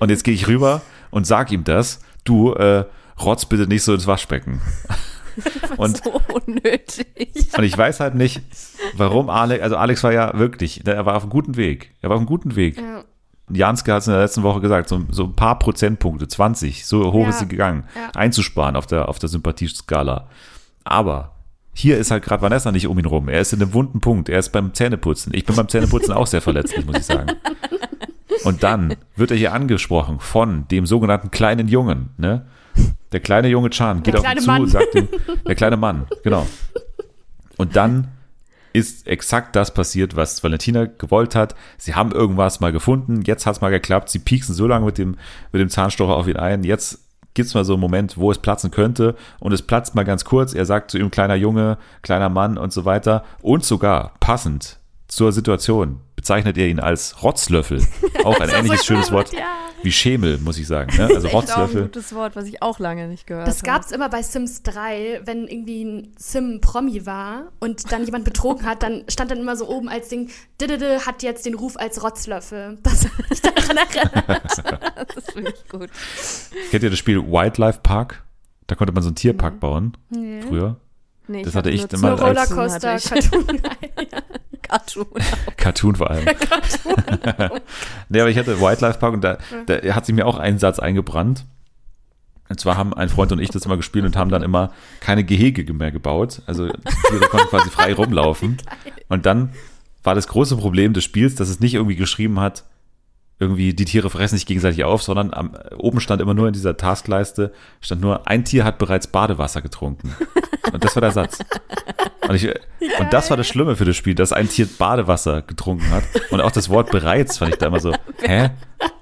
Und jetzt gehe ich rüber und sag ihm das, du äh, rotz bitte nicht so ins Waschbecken. Und, so unnötig. und ich weiß halt nicht, warum Alex, also Alex war ja wirklich, er war auf einem guten Weg. Er war auf einem guten Weg. Ja. Janske hat es in der letzten Woche gesagt, so, so ein paar Prozentpunkte, 20, so hoch Ja. ist sie gegangen, Ja. einzusparen auf der, auf der Sympathieskala. Aber hier ist halt gerade Vanessa nicht um ihn rum. Er ist in einem wunden Punkt. Er ist beim Zähneputzen. Ich bin beim Zähneputzen auch sehr verletzlich, muss ich sagen. Und dann wird er hier angesprochen von dem sogenannten kleinen Jungen, ne? Der kleine junge Chan geht Der auf ihn zu Mann. und sagt ihm, der kleine Mann, genau. Und dann ist exakt das passiert, was Valentina gewollt hat. Sie haben irgendwas mal gefunden, jetzt hat es mal geklappt. Sie pieksen so lange mit dem, mit dem Zahnstocher auf ihn ein. Jetzt gibt es mal so einen Moment, wo es platzen könnte. Und es platzt mal ganz kurz. Er sagt zu ihm, kleiner Junge, kleiner Mann und so weiter. Und sogar passend zur Situation bezeichnet er ihn als Rotzlöffel. Auch ein ähnliches schönes Wort Ja. wie Schemel, muss ich sagen. Ne? Also auch ein Rotzlöffel. gutes Wort, was ich auch lange nicht gehört Das habe. gab es immer bei Sims 3, wenn irgendwie ein Sim Promi war und dann jemand betrogen hat, dann stand dann immer so oben als Ding, Didede hat jetzt den Ruf als Rotzlöffel. Das mich daran erinnert. Das finde ich gut. Kennt ihr das Spiel Wildlife Park? Da konnte man so einen Tierpark bauen. Früher. Nee, Das ich hatte ich nur immer So als- Rollercoaster, hatte ich. Cartoon. Cartoon. Cartoon vor allem. nee, aber ich hatte Wildlife Park und da, da hat sich mir auch ein Satz eingebrannt. Und zwar haben ein Freund und ich das immer gespielt und haben dann immer keine Gehege mehr gebaut. Also die Tiere konnten quasi frei rumlaufen. Und dann war das große Problem des Spiels, dass es nicht irgendwie geschrieben hat, irgendwie die Tiere fressen sich gegenseitig auf, sondern am, oben stand immer nur in dieser Taskleiste, stand nur, ein Tier hat bereits Badewasser getrunken. Und das war der Satz. Und, ich, und das war das Schlimme für das Spiel, dass ein Tier Badewasser getrunken hat. Und auch das Wort bereits fand ich da immer so, hä?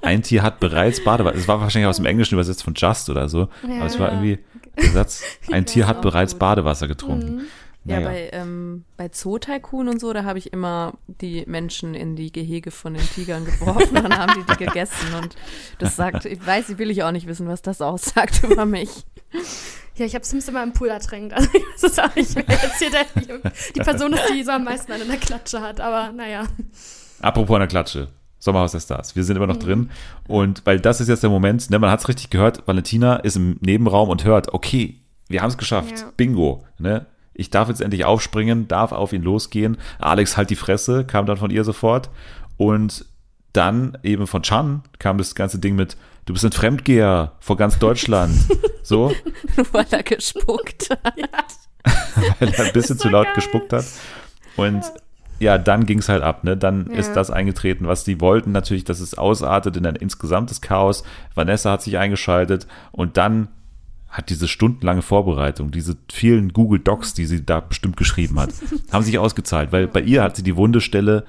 Ein Tier hat bereits Badewasser. Es war wahrscheinlich aus dem Englischen übersetzt von just oder so. Aber es war irgendwie der Satz, ein Tier hat bereits. Badewasser getrunken. Ja, Naja. bei, ähm, bei Zoo-Tycoon und so, da habe ich immer die Menschen in die Gehege von den Tigern geworfen und dann haben die die gegessen. Und das sagt, ich weiß, ich will ich auch nicht wissen, was das aussagt über mich. Ja, ich habe Sims immer im Pool ertränkt. Also ich weiß es auch nicht mehr. Jetzt hier der, die Person ist, die so am meisten an der Klatsche hat. Aber naja. Apropos an der Klatsche. Sommerhaus der Stars. Wir sind immer noch drin. Und weil das ist jetzt der Moment, ne, man hat es richtig gehört, Valentina ist im Nebenraum und hört, okay, wir haben es geschafft. Ja. Bingo. Ne? Ich darf jetzt endlich aufspringen, darf auf ihn losgehen. Alex halt die Fresse, kam dann von ihr sofort. Und dann eben von Chan kam das ganze Ding mit, du bist ein Fremdgeher vor ganz Deutschland. so, Nur weil er gespuckt hat. weil er ein bisschen zu laut geil. gespuckt hat. Und ja, dann ging es halt ab. Ne? Dann Ja. ist das eingetreten, was die wollten. Natürlich, dass es ausartet in ein insgesamtes Chaos. Vanessa hat sich eingeschaltet und dann hat diese stundenlange Vorbereitung, diese vielen Google Docs, die sie da bestimmt geschrieben hat, haben sich ausgezahlt, weil bei ihr hat sie die Wundestelle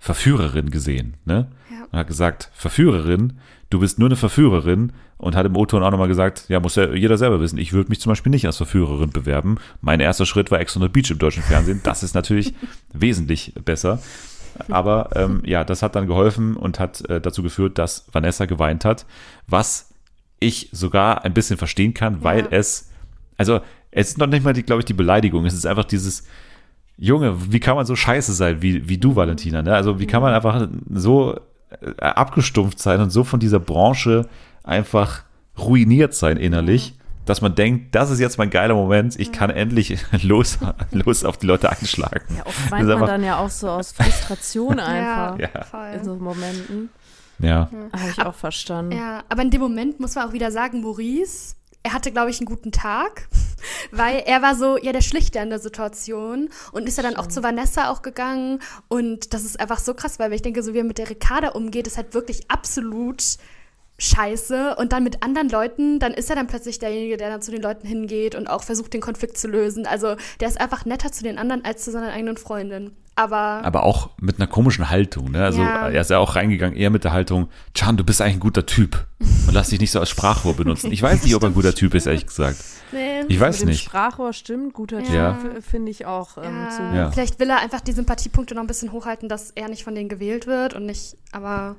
Verführerin gesehen. Ne? Ja. Und hat gesagt, Verführerin, du bist nur eine Verführerin und hat im O-Ton auch nochmal gesagt, ja, muss ja jeder selber wissen, ich würde mich zum Beispiel nicht als Verführerin bewerben. Mein erster Schritt war Ex on the Beach im deutschen Fernsehen. Das ist natürlich wesentlich besser. Aber ähm, ja, das hat dann geholfen und hat äh, dazu geführt, dass Vanessa geweint hat, was ich sogar ein bisschen verstehen kann, weil Ja. es, also es ist noch nicht mal, die, glaube ich, die Beleidigung, es ist einfach dieses, Junge, wie kann man so scheiße sein wie, wie du, Valentina? Ne? Also wie kann man einfach so äh, abgestumpft sein und so von dieser Branche einfach ruiniert sein innerlich, dass man denkt, das ist jetzt mein geiler Moment, ich kann endlich los, los auf die Leute einschlagen. Ja, oft weint man dann ja auch so aus Frustration einfach Ja. in so Momenten. Ja, Habe ich auch verstanden. Ja, aber in dem Moment muss man auch wieder sagen, Maurice, er hatte, glaube ich, einen guten Tag, weil er war so, ja, der Schlichter in der Situation und ist ja dann auch zu Vanessa auch gegangen und das ist einfach so krass, weil ich denke, so wie er mit der Ricarda umgeht, ist halt wirklich absolut scheiße und dann mit anderen Leuten, dann ist er dann plötzlich derjenige, der dann zu den Leuten hingeht und auch versucht, den Konflikt zu lösen. Also der ist einfach netter zu den anderen als zu seiner eigenen Freundin. Aber, aber auch mit einer komischen Haltung. Ne? Also Ja. er ist ja auch reingegangen, eher mit der Haltung, Chan, du bist eigentlich ein guter Typ und lass dich nicht so als Sprachrohr benutzen. Ich weiß nicht, ob er ein guter Typ ist, ehrlich gesagt. nee, Ich weiß Mit nicht. Sprachrohr stimmt, guter Ja. Typ, finde ich auch ähm, ja, zu. Ja. vielleicht will er einfach die Sympathiepunkte noch ein bisschen hochhalten, dass er nicht von denen gewählt wird und nicht, aber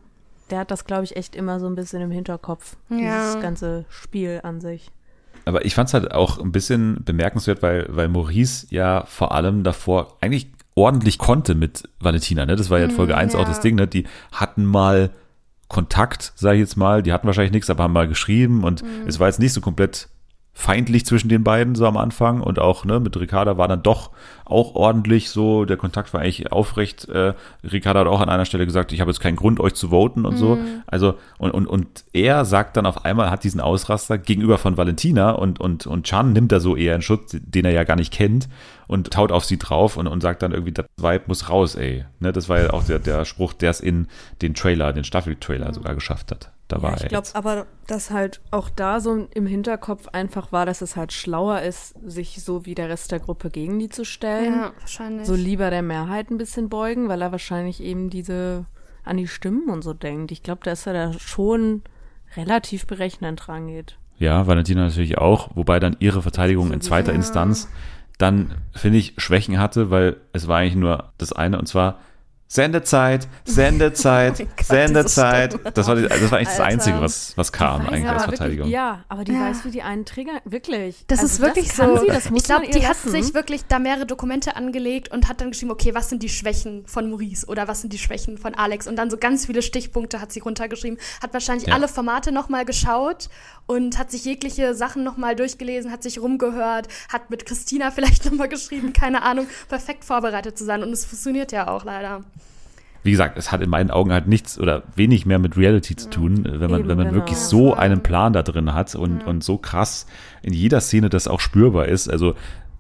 Der hat das, glaube ich, echt immer so ein bisschen im Hinterkopf. Ja. Dieses ganze Spiel an sich. Aber ich fand es halt auch ein bisschen bemerkenswert, weil, weil Maurice ja vor allem davor eigentlich ordentlich konnte mit Valentina. Ne? Das war ja in Folge Mm, 1 auch ja. das Ding. Ne? Die hatten mal Kontakt, sage ich jetzt mal. Die hatten wahrscheinlich nichts, aber haben mal geschrieben. Und Mm. es war jetzt nicht so komplett feindlich zwischen den beiden so am Anfang. Und auch ne, mit Ricarda war dann doch auch ordentlich so. Der Kontakt war eigentlich aufrecht. Äh, Ricarda hat auch an einer Stelle gesagt, ich habe jetzt keinen Grund, euch zu voten und so. Also, und, und, und er sagt dann auf einmal, hat diesen Ausraster gegenüber von Valentina und, und, und Chan nimmt da so eher einen Schutz, den er ja gar nicht kennt und taut auf sie drauf und, und sagt dann irgendwie, das Vibe muss raus, ey. Ne, das war ja auch der, der Spruch, der es in den Trailer, den Staffeltrailer sogar geschafft hat. Dabei. Ja, ich glaube aber, dass halt auch da so im Hinterkopf einfach war, dass es halt schlauer ist, sich so wie der Rest der Gruppe gegen die zu stellen. Ja, wahrscheinlich. So lieber der Mehrheit ein bisschen beugen, weil er wahrscheinlich eben diese an die Stimmen und so denkt. Ich glaube, dass er da schon relativ berechnend rangeht. Ja, Valentina natürlich auch, wobei dann ihre Verteidigung in zweiter Ja. Instanz dann, finde ich, Schwächen hatte, weil es war eigentlich nur das eine und zwar Sendezeit, Sendezeit, Oh Gott, Sendezeit. Das war, die, das war eigentlich das Alter. Einzige, was, was kam weiß eigentlich als wirklich- Verteidigung. Ja, aber die Ja. weiß, wie die einen triggern. Wirklich. Das Also ist wirklich das so. Sie, das muss ich glaube, die hat lassen. sich wirklich da mehrere Dokumente angelegt und hat dann geschrieben, okay, was sind die Schwächen von Maurice oder was sind die Schwächen von Alex und dann so ganz viele Stichpunkte hat sie runtergeschrieben, hat wahrscheinlich Ja. alle Formate nochmal geschaut und hat sich jegliche Sachen nochmal durchgelesen, hat sich rumgehört, hat mit Christina vielleicht nochmal geschrieben, keine Ahnung, perfekt vorbereitet zu sein und es funktioniert ja auch leider. Wie gesagt, es hat in meinen Augen halt nichts oder wenig mehr mit Reality zu tun, wenn man, Eben, wenn man genau. wirklich so einen Plan da drin hat und, und so krass in jeder Szene das auch spürbar ist. Also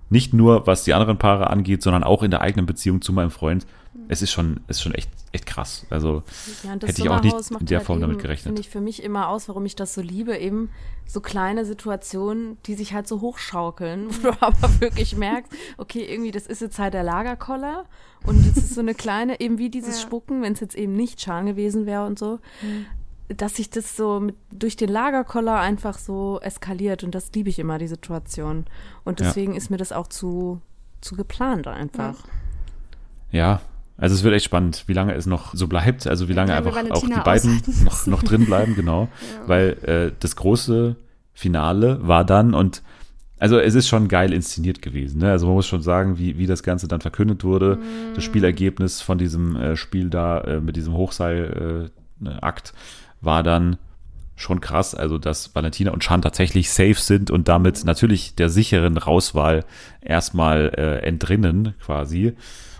nicht nur, was die anderen Paare angeht, sondern auch in der eigenen Beziehung zu meinem Freund. Es ist schon, ist schon echt, echt krass. Also Ja, und das hätte ich auch nicht in der halt Form damit eben, gerechnet. Finde ich für mich immer aus, warum ich das so liebe, eben so kleine Situationen, die sich halt so hochschaukeln, wo du aber wirklich merkst, okay, irgendwie, das ist jetzt halt der Lagerkoller und es ist so eine kleine, eben wie dieses Ja. Spucken, wenn es jetzt eben nicht Schan gewesen wäre und so, dass sich das so mit, durch den Lagerkoller einfach so eskaliert und das liebe ich immer, die Situation. Und Ja. deswegen ist mir das auch zu, zu geplant einfach. Ja, also es wird echt spannend, wie lange es noch so bleibt, also wie lange lange einfach auch die beiden noch, noch drin bleiben, genau. Weil äh, das große Finale war dann und also es ist schon geil inszeniert gewesen. Ne? Also man muss schon sagen, wie, wie das Ganze dann verkündet wurde. Das Spielergebnis von diesem äh, Spiel da äh, mit diesem Hochseil-Akt war dann schon krass. Also dass Valentina und Chan tatsächlich safe sind und damit natürlich der sicheren Rauswahl erstmal äh, entrinnen quasi.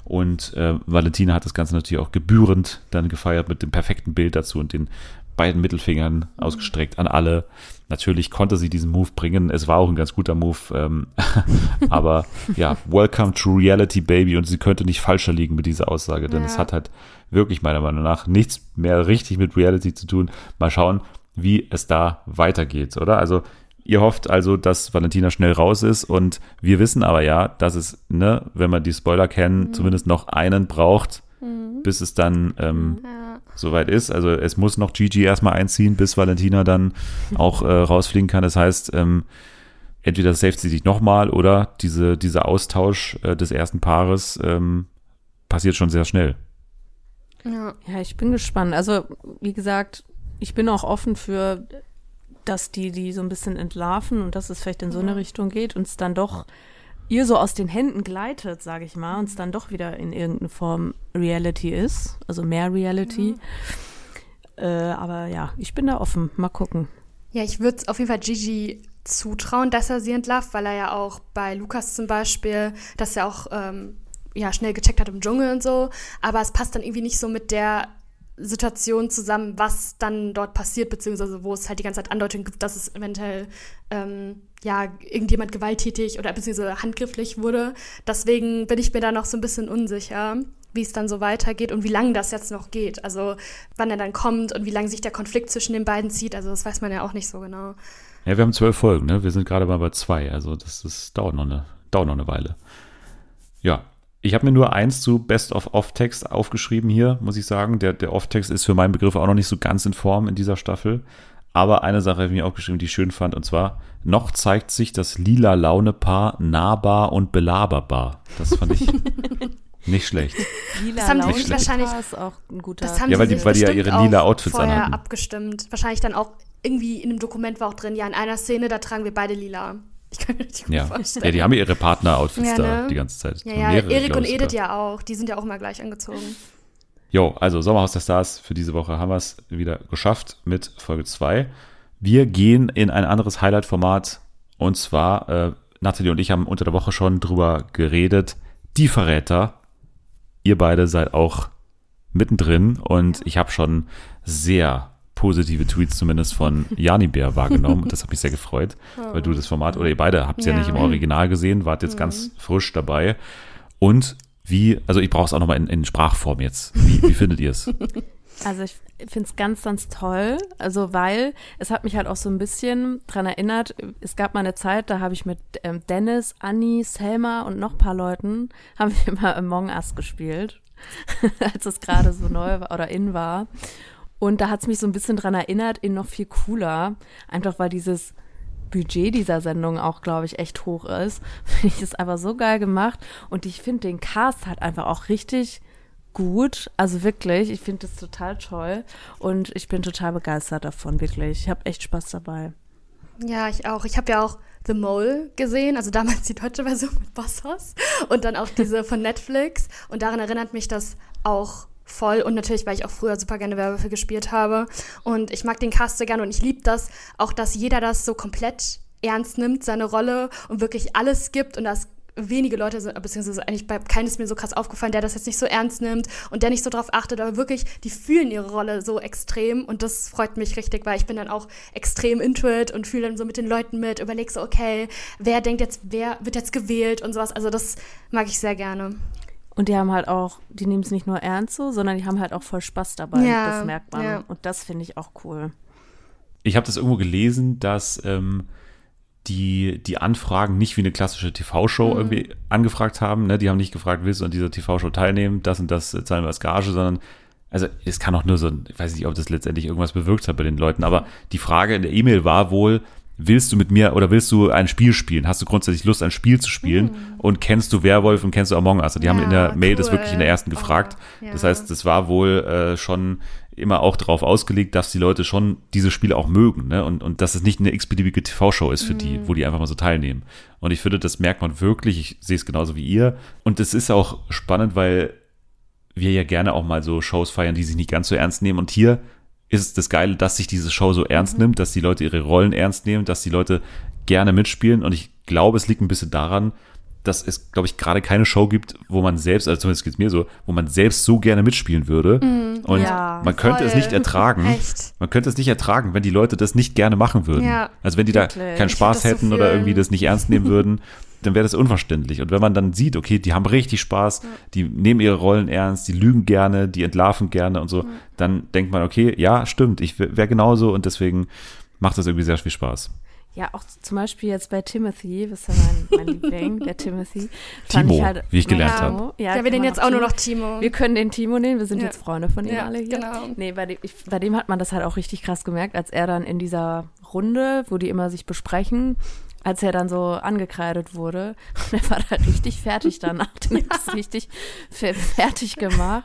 Und äh, Valentina hat das Ganze natürlich auch gebührend dann gefeiert mit dem perfekten Bild dazu und den beiden Mittelfingern ausgestreckt an alle. Natürlich konnte sie diesen Move bringen. Es war auch ein ganz guter Move. Ähm, aber ja, welcome to reality, baby. Und sie könnte nicht falscher liegen mit dieser Aussage, denn Ja. es hat halt wirklich meiner Meinung nach nichts mehr richtig mit Reality zu tun. Mal schauen, wie es da weitergeht, oder? Also ihr hofft also, dass Valentina schnell raus ist und wir wissen aber ja, dass es, ne, wenn man die Spoiler kennen, zumindest noch einen braucht, bis es dann ähm, Ja. soweit ist. Also es muss noch Gigi erstmal einziehen, bis Valentina dann auch äh, rausfliegen kann. Das heißt, ähm, entweder saved sie sich nochmal oder diese, dieser Austausch äh, des ersten Paares ähm, passiert schon sehr schnell. Ja. Ja, ich bin gespannt. Also, wie gesagt, ich bin auch offen für, dass die die so ein bisschen entlarven und dass es vielleicht in so eine Richtung geht und es dann doch ihr so aus den Händen gleitet, sage ich mal, und es dann doch wieder in irgendeine Form Reality ist, also mehr Reality. Äh, aber ja, ich bin da offen. Mal gucken. Ja, ich würde es auf jeden Fall Gigi zutrauen, dass er sie entlarvt, weil er ja auch bei Lukas zum Beispiel, dass er auch ähm, ja, schnell gecheckt hat im Dschungel und so. Aber es passt dann irgendwie nicht so mit der Situation zusammen, was dann dort passiert, beziehungsweise wo es halt die ganze Zeit Andeutungen gibt, dass es eventuell ähm, ja irgendjemand gewalttätig oder beziehungsweise handgrifflich wurde. Deswegen bin ich mir da noch so ein bisschen unsicher, wie es dann so weitergeht und wie lange das jetzt noch geht. Also wann er dann kommt und wie lange sich der Konflikt zwischen den beiden zieht. Also das weiß man ja auch nicht so genau. Ja, wir haben zwölf Folgen, ne? Wir sind gerade mal bei zwei, also das, das dauert, noch eine, dauert noch eine Weile. Ja, ich habe mir nur eins zu Best of Off-Text aufgeschrieben hier, muss ich sagen. Der, der Off-Text ist für meinen Begriff auch noch nicht so ganz in Form in dieser Staffel. Aber eine Sache habe ich mir aufgeschrieben, die ich schön fand, und zwar, noch zeigt sich das lila Laune-Paar nahbar und belaberbar. Das fand ich nicht schlecht. Lila Das haben die Laune sich wahrscheinlich- ist auch ein guter. Das haben Ja, weil die- weil die ja ihre lila Outfits vorher anhatten. abgestimmt. Wahrscheinlich dann auch irgendwie in einem Dokument war auch drin, ja, in einer Szene, da tragen wir beide lila. Ich kann mir richtig gut Ja. vorstellen. ja, die haben ja ihre Partner-Outfits Ja, da ne? die ganze Zeit. Ja, ja, Erik und Edith ja auch. Die sind ja auch immer gleich angezogen. Jo, also Sommerhaus der Stars für diese Woche haben wir es wieder geschafft mit Folge 2. Wir gehen in ein anderes Highlight-Format und zwar, äh, Nathalie und ich haben unter der Woche schon drüber geredet, die Verräter. Ihr beide seid auch mittendrin und ich habe schon sehr positive Tweets zumindest von Jani Bär wahrgenommen und das hat mich sehr gefreut, weil du das Format, oder ihr beide habt es ja. Ja. nicht im Original gesehen, wart jetzt ganz frisch dabei und wie, also ich brauche es auch nochmal in, in Sprachform jetzt. Wie, wie findet ihr es? Also ich finde es ganz, ganz toll. Also weil es hat mich halt auch so ein bisschen dran erinnert, es gab mal eine Zeit, da habe ich mit ähm, Dennis, Anni, Selma und noch ein paar Leuten, haben wir immer Among Us gespielt, als es gerade so neu war oder in war. Und da hat es mich so ein bisschen dran erinnert, in noch viel cooler, einfach weil dieses Budget dieser Sendung auch, glaube ich, echt hoch ist. Finde ich es aber so geil gemacht. Und ich finde den Cast halt einfach auch richtig gut. Also wirklich, ich finde das total toll. Und ich bin total begeistert davon, wirklich. Ich habe echt Spaß dabei. Ja, ich auch. Ich habe ja auch The Mole gesehen, also damals die deutsche Version mit Bossos und dann auch diese von Netflix. Und daran erinnert mich das auch voll. Und natürlich, weil ich auch früher super gerne Werwölfe gespielt habe. Und ich mag den Cast sehr gerne und ich liebe das, auch dass jeder das so komplett ernst nimmt, seine Rolle und wirklich alles gibt und das wenige Leute sind, beziehungsweise eigentlich bei keinem ist mir so krass aufgefallen, der das jetzt nicht so ernst nimmt und der nicht so drauf achtet, aber wirklich, die fühlen ihre Rolle so extrem und das freut mich richtig, weil ich bin dann auch extrem into it und fühle dann so mit den Leuten mit, überleg so, okay, wer denkt jetzt, wer wird jetzt gewählt und sowas, also das mag ich sehr gerne. Und die haben halt auch, die nehmen es nicht nur ernst so, sondern die haben halt auch voll Spaß dabei. Ja, das merkt man. ja. Und das finde ich auch cool. Ich habe das irgendwo gelesen, dass ähm, die, die Anfragen nicht wie eine klassische TV-Show Mhm. irgendwie angefragt haben. Ne? Die haben nicht gefragt, willst du an dieser TV-Show teilnehmen, das und das zahlen wir als Gage, sondern also es kann auch nur so, ein- ich weiß nicht, ob das letztendlich irgendwas bewirkt hat bei den Leuten, aber die Frage in der E-Mail war wohl, willst du mit mir oder willst du ein Spiel spielen? Hast du grundsätzlich Lust, ein Spiel zu spielen? Und kennst du Werwolf und kennst du Among Us? Also die haben in der Mhm. Ja, Mail das cool. wirklich in der ersten Oh, gefragt. ja. Das heißt, das war wohl äh, schon immer auch darauf ausgelegt, dass die Leute schon diese Spiele auch mögen, ne? Und, und dass es nicht eine x-beliebige TV-Show ist für die, wo die einfach mal so teilnehmen. Und ich finde, das merkt man wirklich. Ich sehe es genauso wie ihr. Und es ist auch spannend, weil wir ja gerne auch mal so Shows feiern, die sich nicht ganz so ernst nehmen. Und hier ist das Geile, dass sich diese Show so ernst nimmt, dass die Leute ihre Rollen ernst nehmen, dass die Leute gerne mitspielen. Und ich glaube, es liegt ein bisschen daran, dass es, glaube ich, gerade keine Show gibt, wo man selbst, also zumindest geht's mir so, wo man selbst so gerne mitspielen würde. Und Ja, man könnte es voll. nicht ertragen. Echt. Man könnte es nicht ertragen, wenn die Leute das nicht gerne machen würden. Ja, also wenn die da wirklich. keinen Ich Spaß das so hätten oder irgendwie das nicht ernst nehmen würden, dann wäre das unverständlich. Und wenn man dann sieht, okay, die haben richtig Spaß, die nehmen ihre Rollen ernst, die lügen gerne, die entlarven gerne und so, dann denkt man, okay, ja, stimmt, ich wäre genauso und deswegen macht das irgendwie sehr viel Spaß. Ja, auch zum Beispiel jetzt bei Timothy, das ist ja mein, mein Liebling, der Timothy. fand Timo, ich wie ich gelernt habe. Ja, Ja, wir nennen jetzt auch nur Timo. noch Timo. Wir können den Timo nehmen, wir sind Ja. jetzt Freunde von ihm Ja, alle hier. genau. Nee, bei dem, ich, bei dem hat man das halt auch richtig krass gemerkt, als er dann in dieser Runde, wo die immer sich besprechen, als er dann so angekreidet wurde, und er war da richtig fertig danach, den hat das richtig fe- fertig gemacht.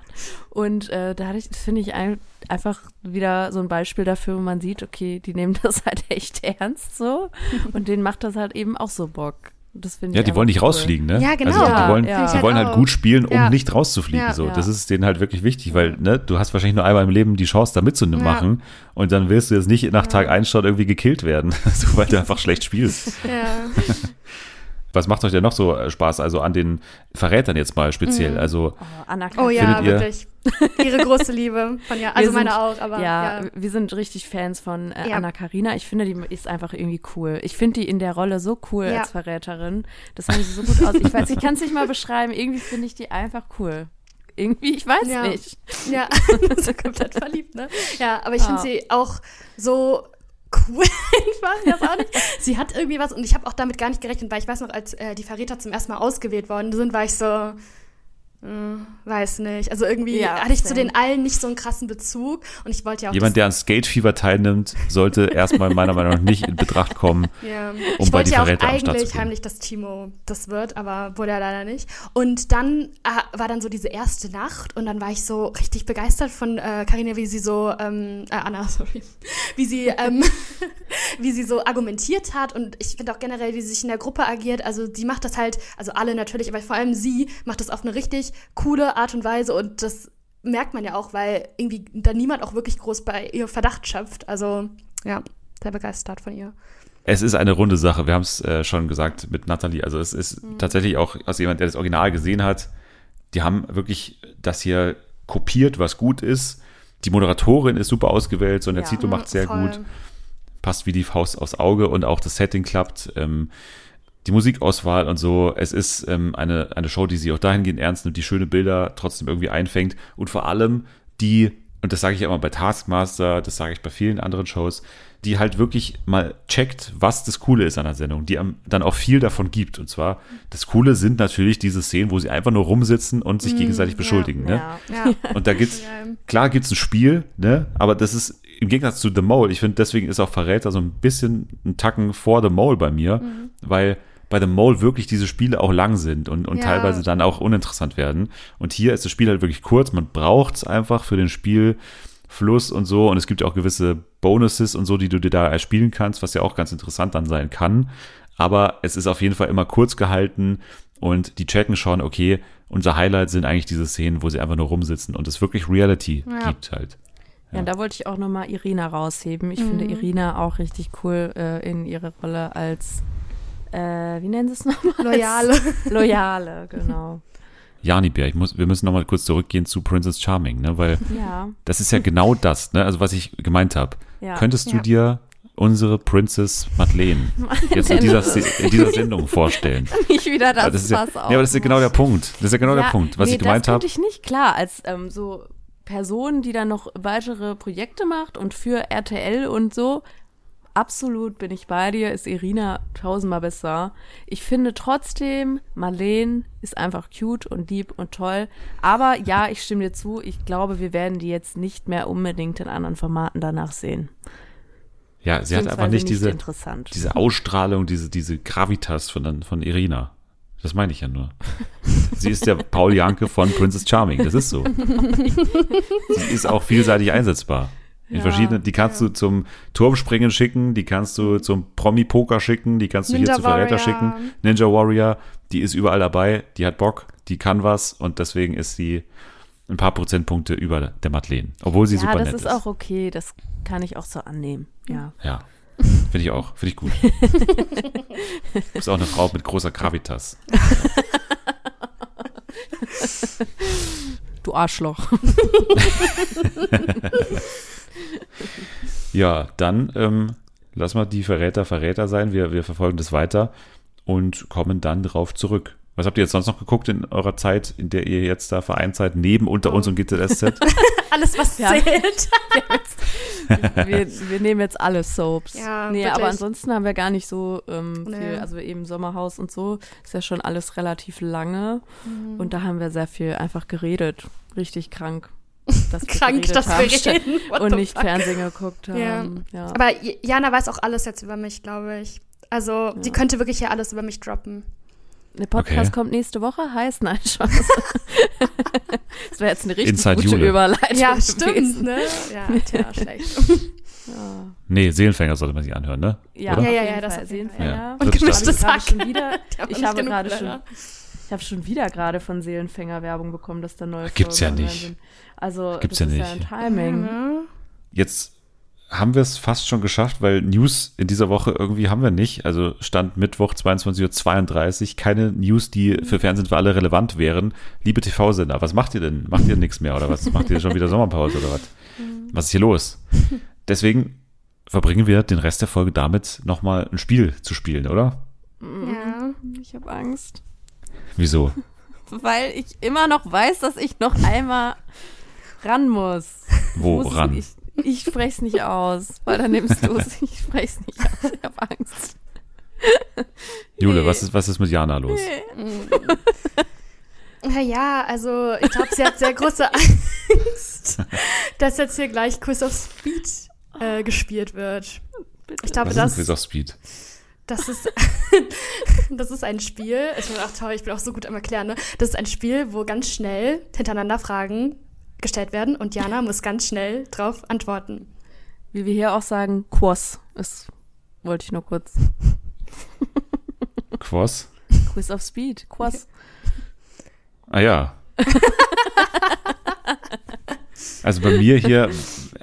Und äh, da hatte ich, finde ich ein, einfach wieder so ein Beispiel dafür, wo man sieht, okay, die nehmen das halt echt ernst so und denen macht das halt eben auch so Bock. Das finde ich Ja, die wollen nicht cool. rausfliegen, ne? Ja, genau. Also die Ja, wollen, ja. die wollen halt gut spielen, um Ja. nicht rauszufliegen. Ja. so, Ja. das ist denen halt wirklich wichtig, weil ne, du hast wahrscheinlich nur einmal im Leben die Chance, da mitzumachen und dann willst du jetzt nicht nach Tag 1 schon irgendwie gekillt werden, so, weil du einfach schlecht spielst. Ja. Was macht euch denn noch so äh, Spaß? Also an den Verrätern jetzt mal speziell. Also Oh, Anna Oh ja, Findet ihr- wirklich. Ihre große Liebe von ja, also sind- meine auch, aber ja, ja. wir sind richtig Fans von äh, Ja. Anna Karina. Ich finde, die ist einfach irgendwie cool. Ich finde die in der Rolle so cool Ja. als Verräterin. Das haben sie so gut aus. Ich weiß, ich kann es nicht mal beschreiben. Irgendwie finde ich die einfach cool. Irgendwie, ich weiß Ja. nicht. Ja, so komplett verliebt, ne? Ja, aber ich finde Ah. sie auch so cool. weiß das auch nicht. Sie hat irgendwie was und ich habe auch damit gar nicht gerechnet, weil ich weiß noch, als äh, die Verräter zum ersten Mal ausgewählt worden sind, war ich so, weiß nicht. Also irgendwie Ja, hatte ich zu same. den allen nicht so einen krassen Bezug und ich wollte ja auch jemand, der an Skate Fever teilnimmt, sollte erstmal meiner Meinung nach nicht in Betracht kommen. Ja. um ich bei wollte die ja auch zu eigentlich heimlich, dass Timo das wird, aber wurde er leider nicht. Und dann äh, war dann so diese erste Nacht und dann war ich so richtig begeistert von äh, Carina, wie sie so, ähm, äh, Anna, sorry, wie sie, ähm, wie sie so argumentiert hat und ich finde auch generell, wie sie sich in der Gruppe agiert. Also sie macht das halt, also alle natürlich, aber vor allem sie macht das auf eine richtig coole Art und Weise und das merkt man ja auch, weil irgendwie da niemand auch wirklich groß bei ihr Verdacht schöpft. Also ja, sehr begeistert von ihr. Es ist eine runde Sache. Wir haben es äh, schon gesagt mit Nathalie. Also es ist tatsächlich auch aus jemand, der das Original gesehen hat. Die haben wirklich das hier kopiert, was gut ist. Die Moderatorin ist super ausgewählt. Sonja Ja. Zito macht sehr Voll. gut. Passt wie die Faust aufs Auge und auch das Setting klappt. Ähm, die Musikauswahl und so. Es ist ähm, eine, eine Show, die sie auch dahingehend ernst nimmt, die schöne Bilder trotzdem irgendwie einfängt und vor allem die und das sage ich ja immer bei Taskmaster, das sage ich bei vielen anderen Shows, die halt wirklich mal checkt, was das Coole ist an der Sendung, die dann auch viel davon gibt. Und zwar, das Coole sind natürlich diese Szenen, wo sie einfach nur rumsitzen und sich gegenseitig beschuldigen. Ne? Ja. Ja. Und da gibt's, Ja. klar gibt's ein Spiel, ne? Aber das ist im Gegensatz zu The Mole, ich finde, deswegen ist auch Verräter so ein bisschen ein Tacken vor The Mole bei mir, Mhm. weil bei The Mole wirklich diese Spiele auch lang sind und, und Ja. teilweise dann auch uninteressant werden. Und hier ist das Spiel halt wirklich kurz, man braucht's einfach für den Spielfluss und so. Und es gibt ja auch gewisse Bonuses und so, die du dir da erspielen kannst, was ja auch ganz interessant dann sein kann. Aber es ist auf jeden Fall immer kurz gehalten und die checken schon, okay, unser Highlight sind eigentlich diese Szenen, wo sie einfach nur rumsitzen und es wirklich Reality Ja. gibt halt. Ja, da wollte ich auch nochmal Irina rausheben. Ich finde Mhm. Irina auch richtig cool äh, in ihrer Rolle als, äh, wie nennen sie es nochmal? Loyale. Loyale, genau. Janibär, ich muss, wir müssen nochmal kurz zurückgehen zu Princess Charming, ne, weil Ja, das ist ja genau das, ne, also was ich gemeint habe. ja. Könntest du Ja. dir unsere Princess Madeleine jetzt in dieser, Se- in dieser Sendung vorstellen? nicht wieder das, das ist ja, nee, aber das ist ja genau der Punkt. Das ist ja genau der Ja, Punkt, was nee, ich gemeint das habe. könnte ich nicht, klar, als ähm, so Person, die dann noch weitere Projekte macht und für RTL und so, absolut bin ich bei dir, ist Irina tausendmal besser. Ich finde trotzdem, Marlene ist einfach cute und lieb und toll. Aber ja, ich stimme dir zu, ich glaube, wir werden die jetzt nicht mehr unbedingt in anderen Formaten danach sehen. Ja, sie hat einfach nicht diese, diese Ausstrahlung, diese, diese Gravitas von, von Irina. Das meine ich ja nur. Sie ist der Paul Janke von Princess Charming. Das ist so. Sie ist auch vielseitig einsetzbar. In Ja, verschiedenen, die kannst du zum Turmspringen schicken, die kannst du zum Promi-Poker schicken, die kannst du Ninja hier zu Verräter schicken. Ninja Warrior, die ist überall dabei, die hat Bock, die kann was und deswegen ist sie ein paar Prozentpunkte über der Madeleine. Obwohl sie ja, super das nett ist auch okay, das kann ich auch so annehmen. Ja. Ja, finde ich auch. Finde ich gut. du bist auch eine Frau mit großer Gravitas. Du Arschloch. Ja, dann ähm, lass mal die Verräter Verräter sein. Wir, wir verfolgen das weiter und kommen dann drauf zurück. Was habt ihr jetzt sonst noch geguckt in eurer Zeit, in der ihr jetzt da vereint seid, neben unter uns und GZSZ? Alles, was Ja. zählt. wir, wir nehmen jetzt alle Soaps. Ja, nee, aber ansonsten haben wir gar nicht so ähm, Nee. viel, also eben Sommerhaus und so, ist ja schon alles relativ lange. Mhm. Und da haben wir sehr viel einfach geredet. Richtig krank. Dass Krank, dass wir haben, reden. What Und nicht fuck? Fernsehen geguckt Ja. haben. Ja. Aber J- Jana weiß auch alles jetzt über mich, glaube ich. Also, die könnte wirklich hier alles über mich droppen. Der Podcast Okay. kommt nächste Woche, heißt nein, Spaß. das wäre jetzt eine richtig Inside gute Jule. Überleitung. Ja, gewesen. stimmt, ne? Ja, tja, schlecht. Ja, nee, Seelenfänger sollte man sich anhören, ne? ja, Oder? Ja, ja, ja, das jeden Fall. Ja. Seelenfänger. Und gemischtes Hab ich gerade Hack. schon wieder. Ich habe gerade schon, ich habe schon wieder gerade von Seelenfänger Werbung bekommen, dass da neue Gibt's ja Folgen nicht. online sind. Also Gibt's das ja ist nicht. ja ein Timing. Ne? Jetzt haben wir es fast schon geschafft, weil News in dieser Woche irgendwie haben wir nicht. Also stand Mittwoch 22.32 Uhr, keine News, die für Fernsehen für alle relevant wären. Liebe TV-Sender, was macht ihr denn? Macht ihr nichts mehr oder was? Macht ihr schon wieder Sommerpause oder was? Was ist hier los? Deswegen verbringen wir den Rest der Folge damit, nochmal ein Spiel zu spielen, oder? Ja. Ich habe Angst, Wieso? weil ich immer noch weiß, dass ich noch einmal ran muss. Muss es Woran? nicht. Ich spreche es nicht aus, weil dann nimmst du es. Ich spreche es nicht aus. Ich habe Angst. Jule, was ist, was ist mit Jana los? Naja, also ich glaube, sie hat sehr große Angst, dass jetzt hier gleich Quiz of Speed äh, gespielt wird. Ich glaube, Was ist das, Quiz auf Speed? Das ist das ist ein Spiel. Ich bin auch toll, ich bin auch so gut am Erklären. Ne? Das ist ein Spiel, wo ganz schnell hintereinander Fragen gestellt werden und Jana muss ganz schnell drauf antworten. Wie wir hier auch sagen, Quos. Das wollte ich nur kurz. Quos? Quiz of Speed. Quos. Ah ja. Also bei mir hier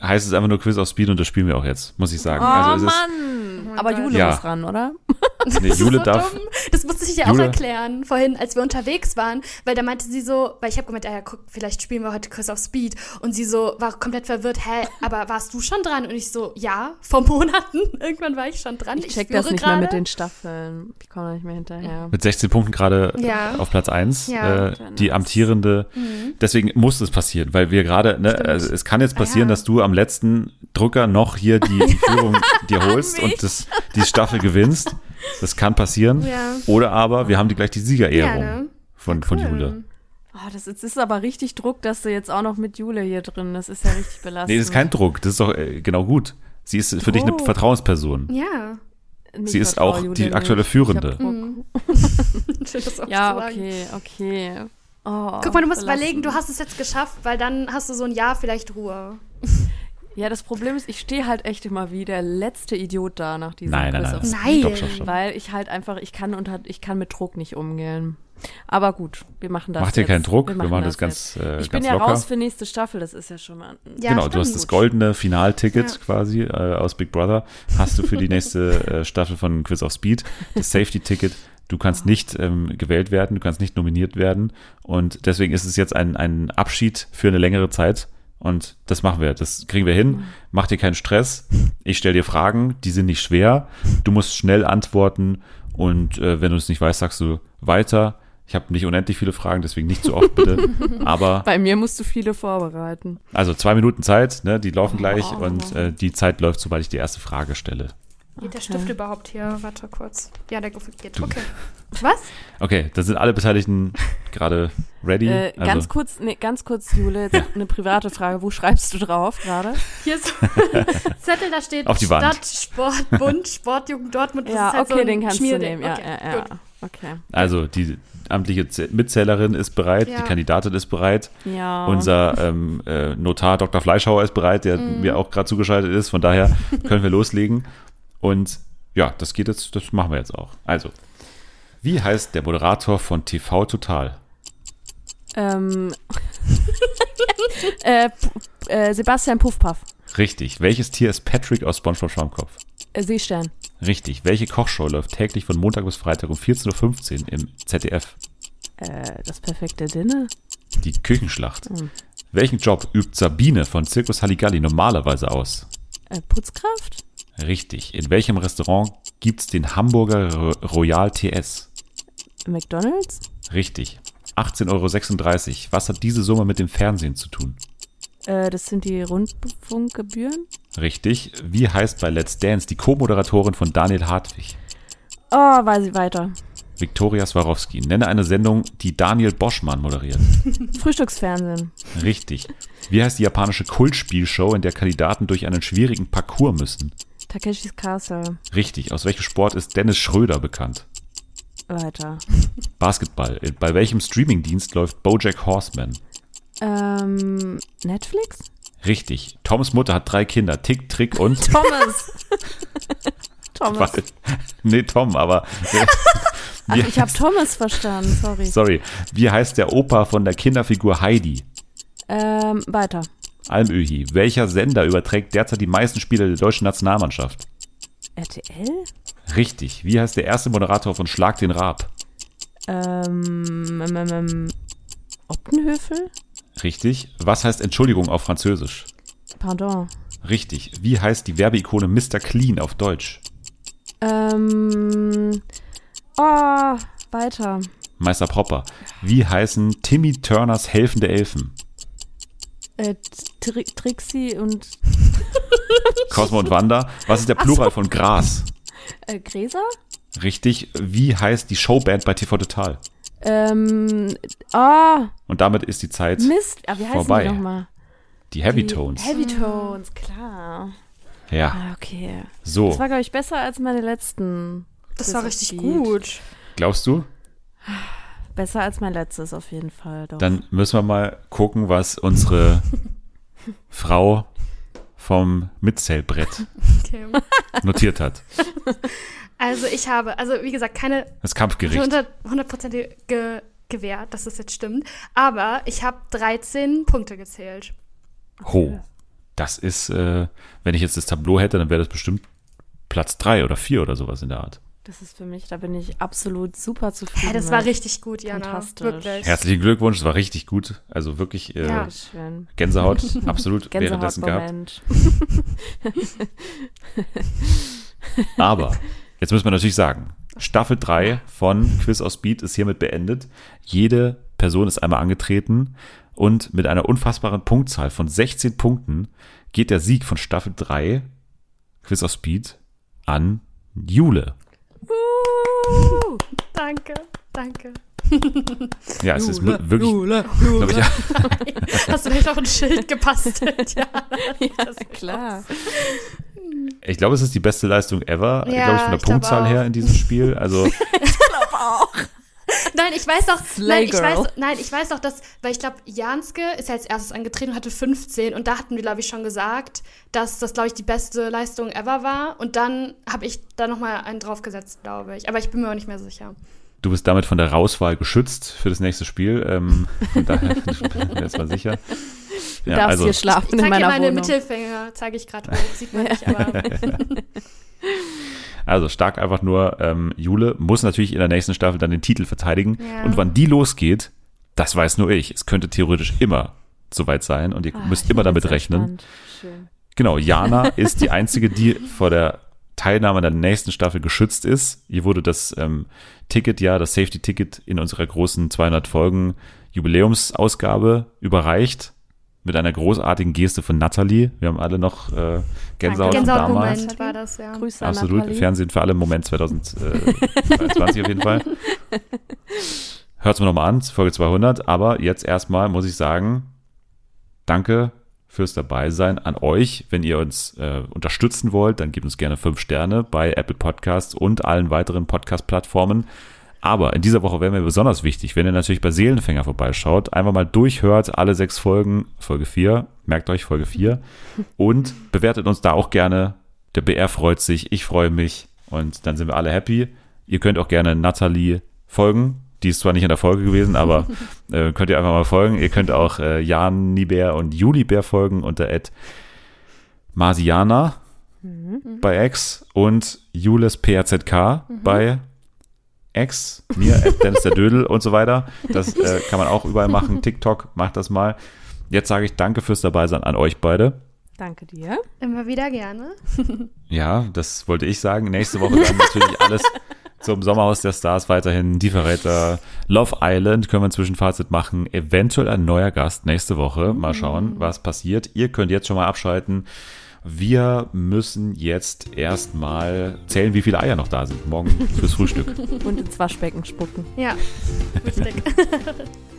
heißt es einfach nur Quiz auf Speed und das spielen wir auch jetzt, muss ich sagen. Oh also es ist, Mann. Aber Jule Ja. muss ran, oder? Das Nee, ist Jule so darf- dumm. Das musste ich ja auch erklären, vorhin, als wir unterwegs waren, weil da meinte sie so, weil ich habe gemeint, ja, guck, vielleicht spielen wir heute Chris auf Speed. Und sie so war komplett verwirrt, hä, aber warst du schon dran? Und ich so, ja, vor Monaten. Irgendwann war ich schon dran. Ich check führe das nicht mehr mit den Staffeln. Ich komme nicht mehr hinterher. Mit 16 Punkten gerade Ja. auf Platz 1. Ja. Äh, die amtierende. Deswegen muss es passieren, weil wir gerade, ne, also es kann jetzt Ah, passieren, ja. dass du am letzten Drücker noch hier die, die Führung dir holst und das, die Staffel gewinnst. Das kann passieren. Ja. Oder aber wir haben die gleich die Siegerehrung Ja, ne? von, von Cool. Jule. Oh, das ist, ist aber richtig Druck, dass du jetzt auch noch mit Jule hier drin. Das ist ja richtig belastend. Nee, das ist kein Druck. Das ist doch äh, genau gut. Sie ist für dich eine Druck. Vertrauensperson. Ja. Ich Sie ist auch Jule die nicht. aktuelle Ich hab Führende. Druck. Mhm. Das Ja, okay, okay. Oh, Guck mal, du musst belastend. überlegen, du hast es jetzt geschafft, weil dann hast du so ein Jahr vielleicht Ruhe. Ja, das Problem ist, ich stehe halt echt immer wie der letzte Idiot da nach diesem Nein, nein, Quiz nein. auf nein. Nein. Stopp, stopp, stopp. Weil ich halt einfach, ich kann unter, ich kann mit Druck nicht umgehen. Aber gut, wir machen das. Mach dir keinen Druck. Wir machen, das jetzt. ganz, äh, Ich bin ganz ja locker. raus für nächste Staffel, das ist ja schon mal. Ja, genau, du hast stimmt. das goldene Finalticket Ja. quasi äh, aus Big Brother. Hast du für die nächste äh, Staffel von Quiz of Speed. Das Safety-Ticket. Du kannst nicht ähm, gewählt werden, du kannst nicht nominiert werden. Und deswegen ist es jetzt ein, ein Abschied für eine längere Zeit. Und das machen wir. Das kriegen wir hin. Mach dir keinen Stress. Ich stelle dir Fragen, die sind nicht schwer. Du musst schnell antworten. Und äh, wenn du es nicht weißt, sagst du weiter. Ich habe nicht unendlich viele Fragen, deswegen nicht zu oft bitte. Aber Bei mir musst du viele vorbereiten. also zwei Minuten Zeit, ne, die laufen gleich Oh. und äh, die Zeit läuft, sobald ich die erste Frage stelle. Geht der Stift überhaupt hier? Warte kurz. Ja, der geht. Okay. Was? Okay, da sind alle Beteiligten gerade ready. Äh, also, ganz kurz, nee, ganz kurz, Jule, jetzt eine private Frage. Wo schreibst du drauf gerade? Hier ist Zettel, da steht Auf die Wand. Stadt, Sport, Bund, Sportjugend Dortmund. Das Ja, ist halt okay, so ein den kannst du nehmen. Ja, okay, ja, ja. Gut. Okay. also die amtliche Z Mitzählerin ist bereit, Ja. die Kandidatin ist bereit, Ja. unser ähm, äh, Notar Dr. Fleischhauer ist bereit, der Mhm. mir auch gerade zugeschaltet ist. Von daher können wir loslegen. Und ja, das geht jetzt, das machen wir jetzt auch. Also, wie heißt der Moderator von TV Total? Ähm, äh, äh, Sebastian Puffpaff. Richtig. Welches Tier ist Patrick aus SpongeBob Schwammkopf? Äh, Seestern. Richtig. Welche Kochshow läuft täglich von Montag bis Freitag um 14.15 Uhr im ZDF? Äh, das perfekte Dinner. Die Küchenschlacht. Hm. Welchen Job übt Sabine von Circus Halligalli normalerweise aus? Äh, Putzkraft? Richtig. In welchem Restaurant gibt's den Hamburger Ro- Royal TS? McDonalds? Richtig. 18,36 Euro. Was hat diese Summe mit dem Fernsehen zu tun? Äh, das sind die Rundfunkgebühren. Richtig. Wie heißt bei Let's Dance die Co-Moderatorin von Daniel Hartwig? Oh, weiß ich weiter. Viktoria Swarovski. Nenne eine Sendung, die Daniel Boschmann moderiert. Frühstücksfernsehen. Richtig. Wie heißt die japanische Kultspielshow, in der Kandidaten durch einen schwierigen Parcours müssen? Takeshis Castle. Richtig. Aus welchem Sport ist Dennis Schröder bekannt? Weiter. Basketball. Bei welchem Streamingdienst läuft Bojack Horseman? Ähm, Netflix? Richtig. Toms Mutter hat drei Kinder. Tick, Trick und... Thomas. Thomas. nee, Tom, aber... Ach, ich habe Thomas verstanden, sorry. Sorry. Wie heißt der Opa von der Kinderfigur Heidi? Ähm, weiter. Almöhi. Welcher Sender überträgt derzeit die meisten Spiele der deutschen Nationalmannschaft? RTL? Richtig. Wie heißt der erste Moderator von Schlag den Raab? Ähm, ähm, ähm, ähm, Optenhöfel? Richtig. Was heißt Entschuldigung auf Französisch? Pardon. Richtig. Wie heißt die Werbeikone Mr. Clean auf Deutsch? Ähm, oh, weiter. Meister Popper. Wie heißen Timmy Turners helfende Elfen? Äh, Tri Trixie und Cosmo und Wanda. Was ist der Plural von Gras? äh, Gräser? Richtig. Wie heißt die Showband bei TV Total? Ähm, ah, Und damit ist die Zeit Mist. Ah, wie heißen Vorbei. die nochmal? die Heavy Die Tones. Heavy Tones, klar. Ja, Ah, okay. so. Das war, glaube ich, besser als meine letzten. Das war richtig gut. Glaubst du? Besser als mein letztes auf jeden Fall. Doch. Dann müssen wir mal gucken, was unsere Frau vom Mitzählbrett Okay. notiert hat. Also ich habe, also wie gesagt, keine Das Kampfgericht. hundert- hundertprozentige gewährt, dass das jetzt stimmt. Aber ich habe 13 Punkte gezählt. Ho. Das ist, äh, wenn ich jetzt das Tableau hätte, dann wäre das bestimmt Platz drei oder vier oder sowas in der Art. Das ist für mich, da bin ich absolut super zufrieden. Ja, das war richtig gut, Jana. Fantastisch. Wirklich. Herzlichen Glückwunsch, es war richtig gut. Also wirklich äh, Ja. Gänsehaut, absolut währenddessen gehabt. Aber jetzt müssen wir natürlich sagen, Staffel 3 von Quiz aus Speed ist hiermit beendet. Jede Person ist einmal angetreten und mit einer unfassbaren Punktzahl von 16 Punkten geht der Sieg von Staffel 3 Quiz aus Speed an Jule. Danke, danke. Ja, es ist Jule, wirklich, Jule, glaube ich, ja, Hast du vielleicht auch ein Schild gebastelt? Ja. ja, klar. ich glaube, es ist die beste Leistung ever, Ja, glaube ich, von der ich glaube Punktzahl auch. her in diesem Spiel. Also Nein, ich weiß doch, nein, ich weiß, nein, ich weiß doch, dass, weil ich glaube, Janske ist ja als erstes angetreten und hatte 15 und da hatten wir, glaube ich, schon gesagt, dass das, glaube ich, die beste Leistung ever war und dann habe ich da nochmal einen draufgesetzt, glaube ich, aber ich bin mir auch nicht mehr sicher. du bist damit von der Rauswahl geschützt für das nächste Spiel. Ähm, von daher bin ich jetzt mal sicher. Du Ja, darfst also, hier schlafen Ich in zeige dir meiner meine Wohnung. Mittelfinger, zeige ich gerade sieht man nicht, aber Also stark einfach nur, ähm, Jule muss natürlich in der nächsten Staffel dann den Titel verteidigen. Ja. Und wann die losgeht, das weiß nur ich. Es könnte theoretisch immer soweit sein und ihr Ah, müsst immer damit rechnen. Genau, Jana ist die einzige, die vor der Teilnahme an der nächsten Staffel geschützt ist. Ihr wurde das ähm, Ticket, ja, das Safety-Ticket in unserer großen 200 Folgen Jubiläumsausgabe überreicht. Mit einer großartigen Geste von Natalie. Wir haben alle noch äh, Gänsehaut von damals. Gänsehautmoment war das, ja. Grüße an Absolut. Nathalie. Fernsehen für alle Moment 2022 auf jeden Fall. Hört's mir nochmal an, Folge 200. Aber jetzt erstmal muss ich sagen, danke fürs Dabeisein an euch. Wenn ihr uns äh, unterstützen wollt, dann gebt uns gerne fünf Sterne bei Apple Podcasts und allen weiteren Podcast-Plattformen. Aber in dieser Woche wäre mir besonders wichtig, wenn ihr natürlich bei Seelenfänger vorbeischaut, einfach mal durchhört, alle sechs Folgen, Folge 4, merkt euch Folge 4 und bewertet uns da auch gerne. Der BR freut sich, ich freue mich und dann sind wir alle happy. Ihr könnt auch gerne Nathalie folgen. Die ist zwar nicht in der Folge gewesen, aber äh, könnt ihr einfach mal folgen. Ihr könnt auch äh, Jan Nibär und Juli Bär folgen unter Ed Marsiana bei X und Jules PRZK bei X, mir, Ed Dennis der Dödel und so weiter. Das äh, kann man auch überall machen. TikTok, macht das mal. Jetzt sage ich danke fürs Dabeisein an euch beide. Danke dir. Immer wieder gerne. Ja, das wollte ich sagen. Nächste Woche dann natürlich alles zum Sommerhaus der Stars weiterhin. Die Verräter, Love Island können wir ein Zwischenfazit machen. Eventuell ein neuer Gast nächste Woche. Mal schauen, was passiert. Ihr könnt jetzt schon mal abschalten. Wir müssen jetzt erstmal zählen, wie viele Eier noch da sind. Morgen fürs Frühstück. Und ins Waschbecken spucken. Ja, richtig.